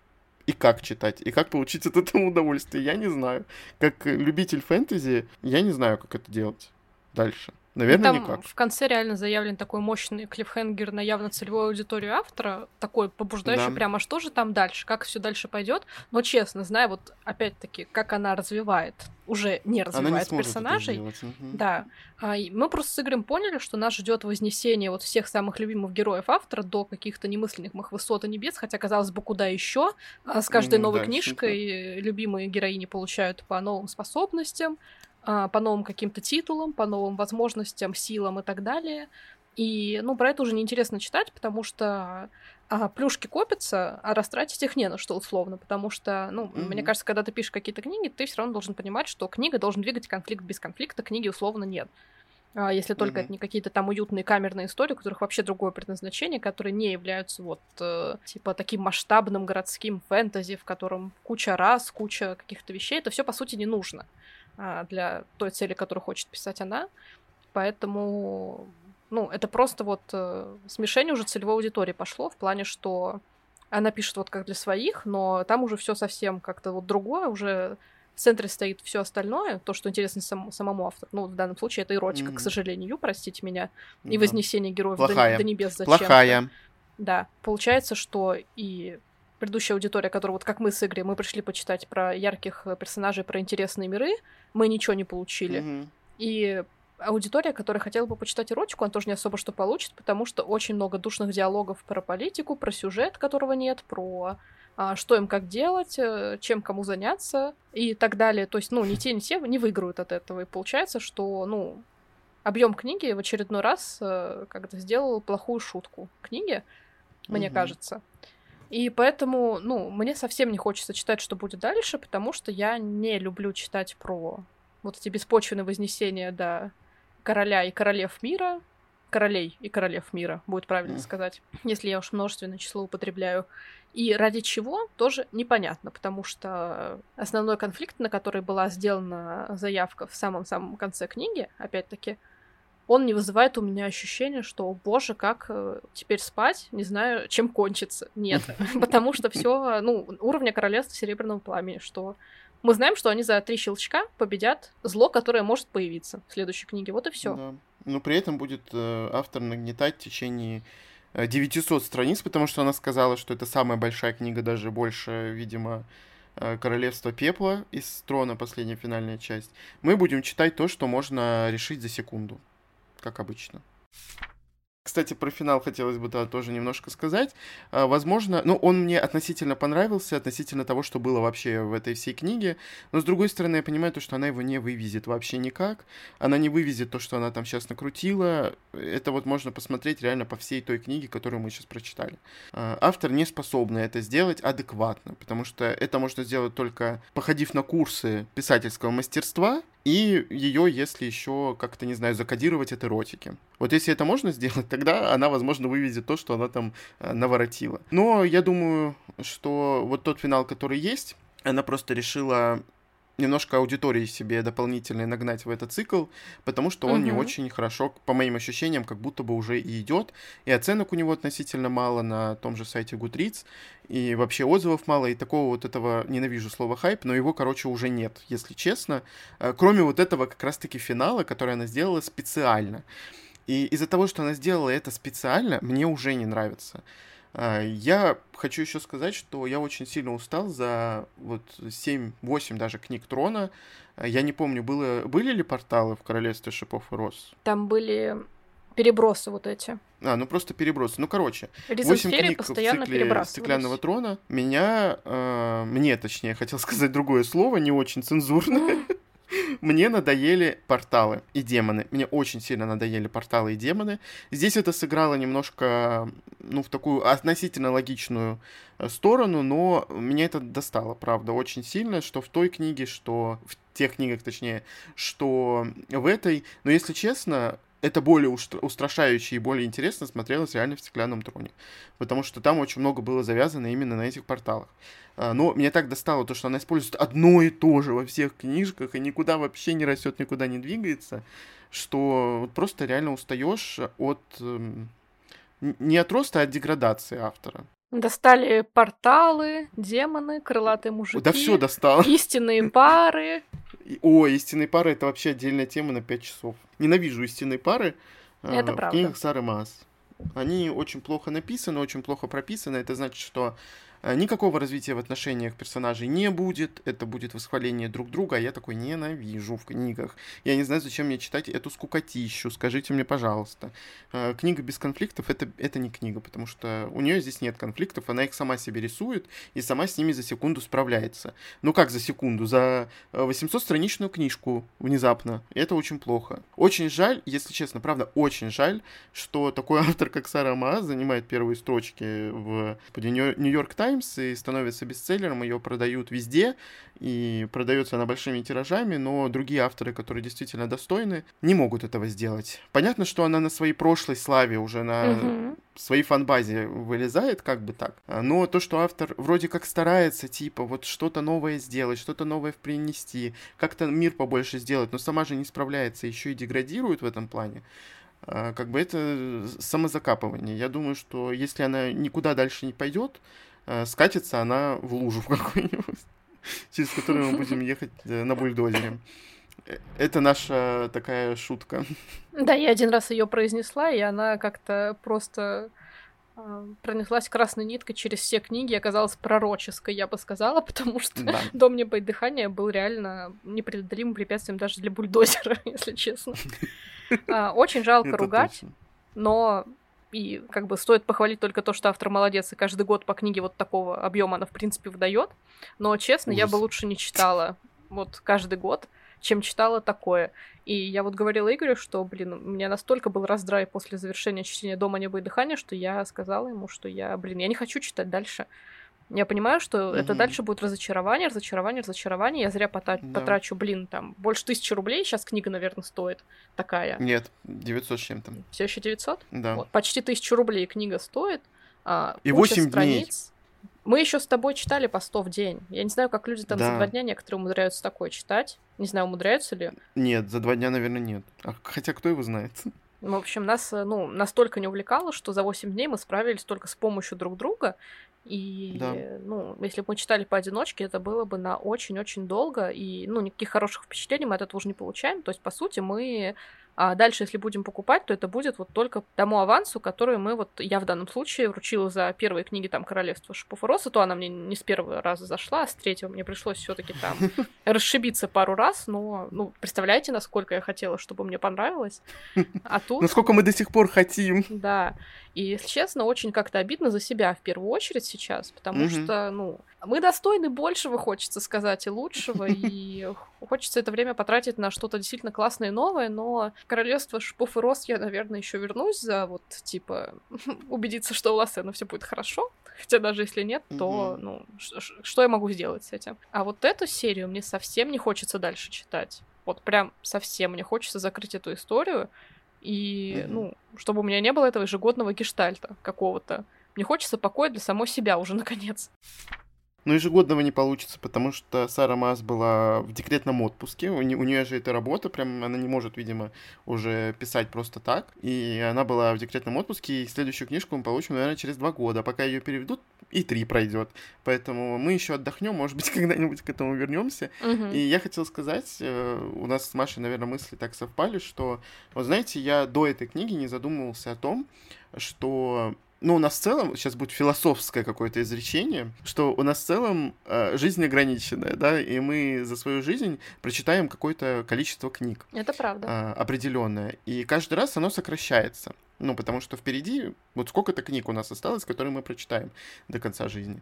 и как читать, и как получить от этого удовольствие, я не знаю. Как любитель фэнтези, я не знаю, как это делать дальше. Наверное, там никак. В конце реально заявлен такой мощный клиффхенгер на явно целевую аудиторию автора, такой побуждающий да. прямо, что же там дальше, как все дальше пойдет. Но честно, зная вот опять-таки, как она развивает, уже не развивает не персонажей. Угу. Да. А, мы просто с Игорем поняли, что нас ждет вознесение вот всех самых любимых героев автора до каких-то немыслимых высот и небес, хотя казалось бы, куда еще. А с каждой новой да, книжкой любимые героини получают по новым способностям а, по новым каким-то титулам, по новым возможностям, силам и так далее. И, ну, про это уже неинтересно читать, потому что а, плюшки копятся, а растратить их не на что условно, потому что, ну, mm-hmm. мне кажется, когда ты пишешь какие-то книги, ты все равно должен понимать, что книга должен двигать конфликт без конфликта, книги условно нет. а если только mm-hmm. это не какие-то там уютные камерные истории, у которых вообще другое предназначение, которые не являются вот э, типа таким масштабным городским фэнтези, в котором куча раз, куча каких-то вещей, это все по сути не нужно для той цели, которую хочет писать она. Поэтому, ну, это просто вот э, смешение уже целевой аудитории пошло в плане, что она пишет вот как для своих, но там уже все совсем как-то вот другое, уже в центре стоит все остальное, то, что интересно сам, самому автору. Ну, в данном случае это эротика, mm-hmm. к сожалению, простите меня, и да. вознесение героев Плохая. до, до небес зачем Плохая. Да, получается, что и предыдущая аудитория, которая вот как мы с Игорем, мы пришли почитать про ярких персонажей, про интересные миры, мы ничего не получили. Mm-hmm. И аудитория, которая хотела бы почитать эротику, она тоже не особо что получит, потому что очень много душных диалогов про политику, про сюжет, которого нет, про а, что им как делать, э, чем кому заняться и так далее. То есть, ну, ни те, ни те не выиграют от этого. И получается, что, ну, объем книги в очередной раз э, как-то сделал плохую шутку книги, мне угу. кажется. И поэтому, ну, мне совсем не хочется читать, что будет дальше, потому что я не люблю читать про вот эти беспочвенные вознесения до короля и королев мира, королей и королев мира, будет правильно mm. сказать, если я уж множественное число употребляю. И ради чего, тоже непонятно, потому что основной конфликт, на который была сделана заявка в самом-самом конце книги, опять-таки, он не вызывает у меня ощущения, что, боже, как э, теперь спать, не знаю, чем кончится. Нет, потому что все, ну, уровня королевства серебряного пламени, что мы знаем, что они за три щелчка победят зло, которое может появиться в следующей книге. Вот и все. Да. Но при этом будет э, автор нагнетать в течение 900 э, страниц, потому что она сказала, что это самая большая книга, даже больше, видимо, э, Королевство пепла из трона, последняя финальная часть. Мы будем читать то, что можно решить за секунду, как обычно. Кстати, про финал хотелось бы да, тоже немножко сказать. А, возможно, ну, он мне относительно понравился, относительно того, что было вообще в этой всей книге. Но, с другой стороны, я понимаю то, что она его не вывезет вообще никак. Она не вывезет то, что она там сейчас накрутила. Это вот можно посмотреть реально по всей той книге, которую мы сейчас прочитали. А, автор не способна это сделать адекватно, потому что это можно сделать только походив на курсы писательского мастерства, и ее, если еще как-то, не знаю, закодировать от эротики. Вот если это можно сделать, тогда она, возможно, выведет то, что она там э, наворотила. Но я думаю, что вот тот финал, который есть, она просто решила немножко аудитории себе дополнительной нагнать в этот цикл, потому что он угу. не очень хорошо, по моим ощущениям, как будто бы уже и идет. И оценок у него относительно мало на том же сайте Goodreads, и вообще отзывов мало, и такого вот этого, ненавижу слово хайп, но его, короче, уже нет, если честно. Э, кроме вот этого как раз-таки финала, который она сделала специально. И из-за того, что она сделала это специально, мне уже не нравится. А, я хочу еще сказать, что я очень сильно устал за вот 7-8 даже книг Трона. А, я не помню, было, были ли порталы в Королевстве Шипов и Роз? Там были перебросы вот эти. А, ну просто перебросы. Ну, короче, 8 книг постоянно в цикле Стеклянного трона. Меня, э, мне точнее, хотел сказать другое слово, не очень цензурное. Мне надоели порталы и демоны. Мне очень сильно надоели порталы и демоны. Здесь это сыграло немножко, ну, в такую относительно логичную э, сторону, но меня это достало, правда, очень сильно, что в той книге, что в тех книгах, точнее, что в этой. Но, если честно, это более устрашающе и более интересно смотрелось реально в «Стеклянном троне». Потому что там очень много было завязано именно на этих порталах. А, но меня так достало то, что она использует одно и то же во всех книжках и никуда вообще не растет, никуда не двигается, что просто реально устаешь от... Эм, не от роста, а от деградации автора. Достали порталы, демоны, крылатые мужики. Да все достал. Истинные пары. О, истинные пары это вообще отдельная тема на 5 часов. Ненавижу истинные пары. А, это в правда. книгах Сары Маас. Они очень плохо написаны, очень плохо прописаны. Это значит, что Э, никакого развития в отношениях персонажей не будет, это будет восхваление друг друга, а я такой ненавижу в книгах. Я не знаю, зачем мне читать эту скукотищу, скажите мне, пожалуйста. Э, книга без конфликтов это, это не книга, потому что у нее здесь нет конфликтов, она их сама себе рисует и сама с ними за секунду справляется. Ну как за секунду? За 800-страничную э, книжку внезапно. Это очень плохо. Очень жаль, если честно, правда, очень жаль, что такой автор, как Сара Маас, занимает первые строчки в Нью-Йорк Таймс, Таймс и становится бестселлером, ее продают везде, и продается она большими тиражами, но другие авторы, которые действительно достойны, не могут этого сделать. Понятно, что она на своей прошлой славе уже на угу. своей фанбазе вылезает, как бы так, но то, что автор вроде как старается, типа, вот что-то новое сделать, что-то новое принести, как-то мир побольше сделать, но сама же не справляется, еще и деградирует в этом плане, а, как бы это самозакапывание. Я думаю, что если она никуда дальше не пойдет, скатится она в лужу в какую-нибудь, через которую мы будем ехать э, на бульдозере. Э, это наша такая шутка. Да, я один раз ее произнесла, и она как-то просто пронеслась красной ниткой через все книги, оказалась пророческой, я бы сказала, потому что да. «Дом неба и дыхания» был реально непреодолимым препятствием даже для бульдозера, если честно. А, очень жалко ругать, но и как бы стоит похвалить только то, что автор молодец, и каждый год по книге вот такого объема она, в принципе, выдает. Но, честно, я бы лучше не читала вот каждый год, чем читала такое. И я вот говорила Игорю, что, блин, у меня настолько был раздрай после завершения чтения «Дома, небо и дыхания», что я сказала ему, что я, блин, я не хочу читать дальше. Я понимаю, что угу. это дальше будет разочарование, разочарование, разочарование. Я зря пота- да. потрачу, блин, там, больше тысячи рублей. Сейчас книга, наверное, стоит такая. Нет, 900 с чем-то. Все еще 900? Да. Вот, почти тысячу рублей книга стоит. А, И 8 страниц. дней. Мы еще с тобой читали по 100 в день. Я не знаю, как люди там да. за два дня некоторые умудряются такое читать. Не знаю, умудряются ли. Нет, за два дня, наверное, нет. А, хотя кто его знает? В общем, нас ну, настолько не увлекало, что за 8 дней мы справились только с помощью друг друга. И, да. ну, если бы мы читали поодиночке, это было бы на очень-очень долго, и, ну, никаких хороших впечатлений мы от этого уже не получаем. То есть, по сути, мы а дальше, если будем покупать, то это будет вот только тому авансу, который мы вот, я в данном случае вручила за первые книги там Королевства Шипов и Роса, то она мне не с первого раза зашла, а с третьего мне пришлось все таки там расшибиться пару раз, но, ну, представляете, насколько я хотела, чтобы мне понравилось. А тут... Насколько мы до сих пор хотим. Да. И, если честно, очень как-то обидно за себя в первую очередь сейчас, потому что, ну, мы достойны большего, хочется сказать, и лучшего, и хочется это время потратить на что-то действительно классное и новое, но королевство шипов и роз я, наверное, еще вернусь за вот, типа, убедиться, что у Лассена все будет хорошо, хотя даже если нет, то, ну, что я могу сделать с этим? А вот эту серию мне совсем не хочется дальше читать. Вот прям совсем мне хочется закрыть эту историю, и, ну, чтобы у меня не было этого ежегодного гештальта какого-то. Мне хочется покоя для самой себя уже, наконец. Но ежегодного не получится, потому что Сара Мас была в декретном отпуске, у, не, у нее же эта работа, прям она не может, видимо, уже писать просто так, и она была в декретном отпуске, и следующую книжку мы получим, наверное, через два года, пока ее переведут, и три пройдет, поэтому мы еще отдохнем, может быть, когда-нибудь к этому вернемся. Угу. И я хотел сказать, э, у нас с Машей, наверное, мысли так совпали, что, вот знаете, я до этой книги не задумывался о том, что ну, у нас в целом, сейчас будет философское какое-то изречение, что у нас в целом э, жизнь ограниченная, да, и мы за свою жизнь прочитаем какое-то количество книг. Это правда. Э, определенное. И каждый раз оно сокращается. Ну, потому что впереди вот сколько-то книг у нас осталось, которые мы прочитаем до конца жизни.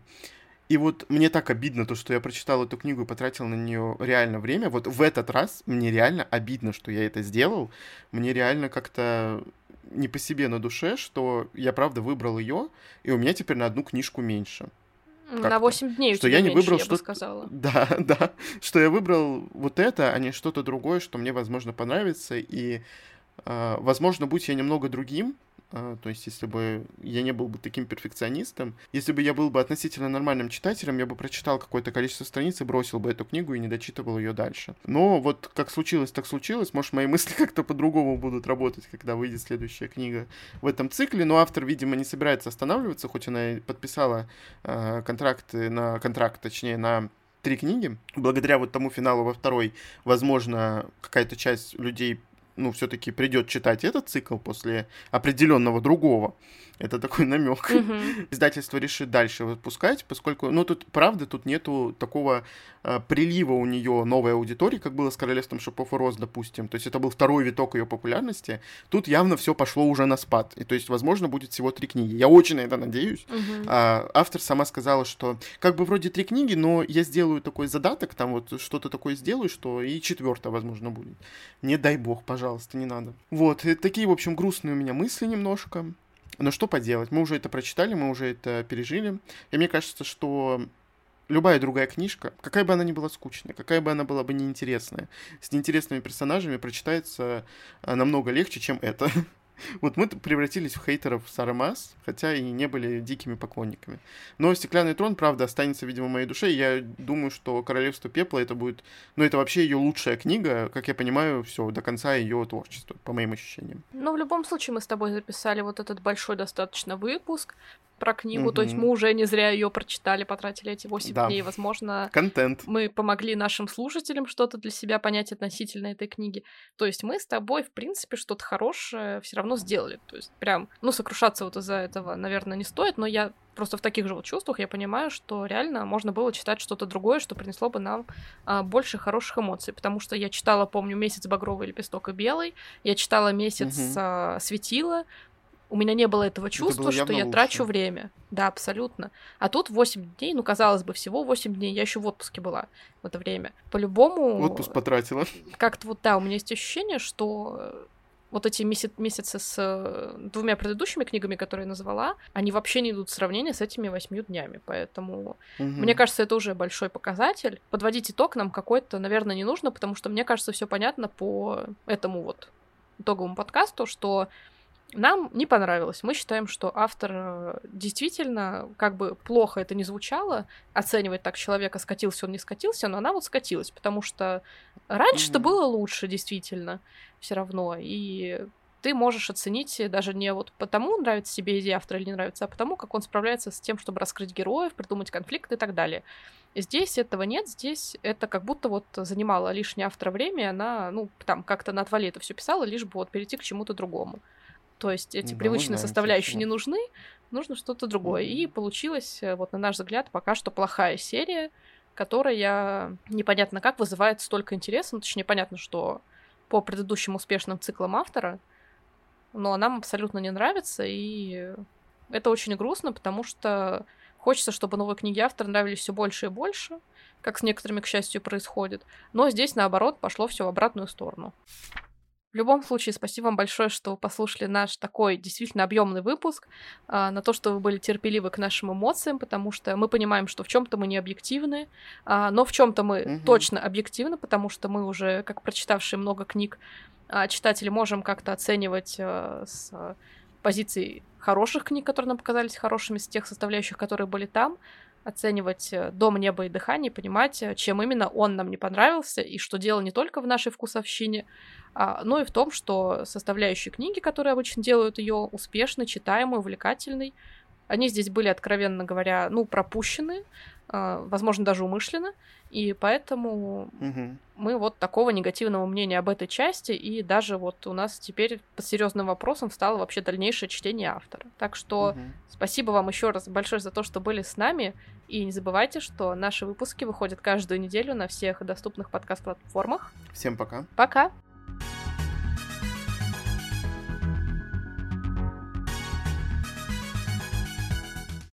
И вот мне так обидно то, что я прочитал эту книгу и потратил на нее реально время. Вот в этот раз мне реально обидно, что я это сделал. Мне реально как-то не по себе на душе, что я правда выбрал ее, и у меня теперь на одну книжку меньше. На 8 дней что я не меньше, выбрал, я что... сказала. Да, да. Что я выбрал вот это, а не что-то другое, что мне, возможно, понравится. И, э, возможно, будь я немного другим, то есть, если бы я не был бы таким перфекционистом, если бы я был бы относительно нормальным читателем, я бы прочитал какое-то количество страниц и бросил бы эту книгу и не дочитывал ее дальше. Но вот как случилось, так случилось. Может, мои мысли как-то по-другому будут работать, когда выйдет следующая книга в этом цикле. Но автор, видимо, не собирается останавливаться, хоть она и подписала э, контракты на контракт, точнее, на три книги. Благодаря вот тому финалу во второй, возможно, какая-то часть людей ну, все-таки придет читать этот цикл после определенного другого. Это такой намек. Mm-hmm. Издательство решит дальше выпускать, поскольку, ну, тут, правда, тут нету такого э, прилива у нее новой аудитории, как было с Королевством Шипов и Роз, допустим. То есть это был второй виток ее популярности. Тут явно все пошло уже на спад. И то есть, возможно, будет всего три книги. Я очень на это надеюсь. Mm-hmm. А, автор сама сказала, что как бы вроде три книги, но я сделаю такой задаток, там вот что-то такое сделаю, что и четвертая, возможно, будет. Не дай бог, пожалуйста, не надо. Вот, такие, в общем, грустные у меня мысли немножко. Но что поделать? Мы уже это прочитали, мы уже это пережили. И мне кажется, что любая другая книжка, какая бы она ни была скучная, какая бы она была бы неинтересная, с неинтересными персонажами прочитается а, намного легче, чем это. Вот мы превратились в хейтеров Сарамас, хотя и не были дикими поклонниками. Но «Стеклянный трон», правда, останется, видимо, в моей душе. Я думаю, что «Королевство пепла» это будет... Ну, это вообще ее лучшая книга, как я понимаю, все до конца ее творчества, по моим ощущениям. Ну, в любом случае, мы с тобой записали вот этот большой достаточно выпуск, про книгу, угу. то есть мы уже не зря ее прочитали, потратили эти 8 да. дней, возможно, контент. Мы помогли нашим слушателям что-то для себя понять относительно этой книги. То есть мы с тобой, в принципе, что-то хорошее все равно сделали. То есть прям, ну, сокрушаться вот из-за этого, наверное, не стоит, но я просто в таких же вот чувствах я понимаю, что реально можно было читать что-то другое, что принесло бы нам а, больше хороших эмоций, потому что я читала, помню, месяц багровый лепесток и белый, я читала месяц угу. а, светила, у меня не было этого чувства, было что я лучше. трачу время. Да, абсолютно. А тут 8 дней, ну, казалось бы, всего 8 дней. Я еще в отпуске была в это время. По-любому... Отпуск потратила. Как-то вот, да, у меня есть ощущение, что вот эти месяц, месяцы с э, двумя предыдущими книгами, которые я назвала, они вообще не идут в сравнение с этими восьмью днями. Поэтому, угу. мне кажется, это уже большой показатель. Подводить итог нам какой-то, наверное, не нужно, потому что мне кажется, все понятно по этому вот итоговому подкасту, что нам не понравилось. Мы считаем, что автор э, действительно, как бы плохо это ни звучало, оценивает так человека, скатился он, не скатился, но она вот скатилась, потому что раньше-то mm-hmm. было лучше, действительно, все равно. И ты можешь оценить даже не вот потому, нравится себе идея автора или не нравится, а потому, как он справляется с тем, чтобы раскрыть героев, придумать конфликты и так далее. Здесь этого нет, здесь это как будто вот занимало лишнее автора время, она, ну, там как-то на отвале это все писала, лишь бы вот перейти к чему-то другому. То есть эти да, привычные да, составляющие не нужны, нужно что-то другое. И получилось, э, вот на наш взгляд, пока что плохая серия, которая непонятно как вызывает столько интереса, ну, точнее, понятно, что по предыдущим успешным циклам автора, но нам абсолютно не нравится, и это очень грустно, потому что хочется, чтобы новые книги автора нравились все больше и больше, как с некоторыми, к счастью, происходит. Но здесь, наоборот, пошло все в обратную сторону. В любом случае, спасибо вам большое, что послушали наш такой действительно объемный выпуск, а, на то, что вы были терпеливы к нашим эмоциям, потому что мы понимаем, что в чем-то мы не объективны, а, но в чем-то мы угу. точно объективны, потому что мы уже, как прочитавшие много книг, а, читатели можем как-то оценивать с позиций хороших книг, которые нам показались хорошими, с тех составляющих, которые были там, оценивать э, «Дом, небо и дыхание», понимать, э, чем именно он нам не понравился, и что дело не только в нашей вкусовщине, а, но и в том, что составляющие книги, которые обычно делают ее успешной, читаемой, увлекательной, они здесь были, откровенно говоря, ну, пропущены, возможно, даже умышленно, и поэтому угу. мы вот такого негативного мнения об этой части, и даже вот у нас теперь под серьезным вопросом стало вообще дальнейшее чтение автора. Так что угу. спасибо вам еще раз большое за то, что были с нами, и не забывайте, что наши выпуски выходят каждую неделю на всех доступных подкаст-платформах. Всем пока. Пока.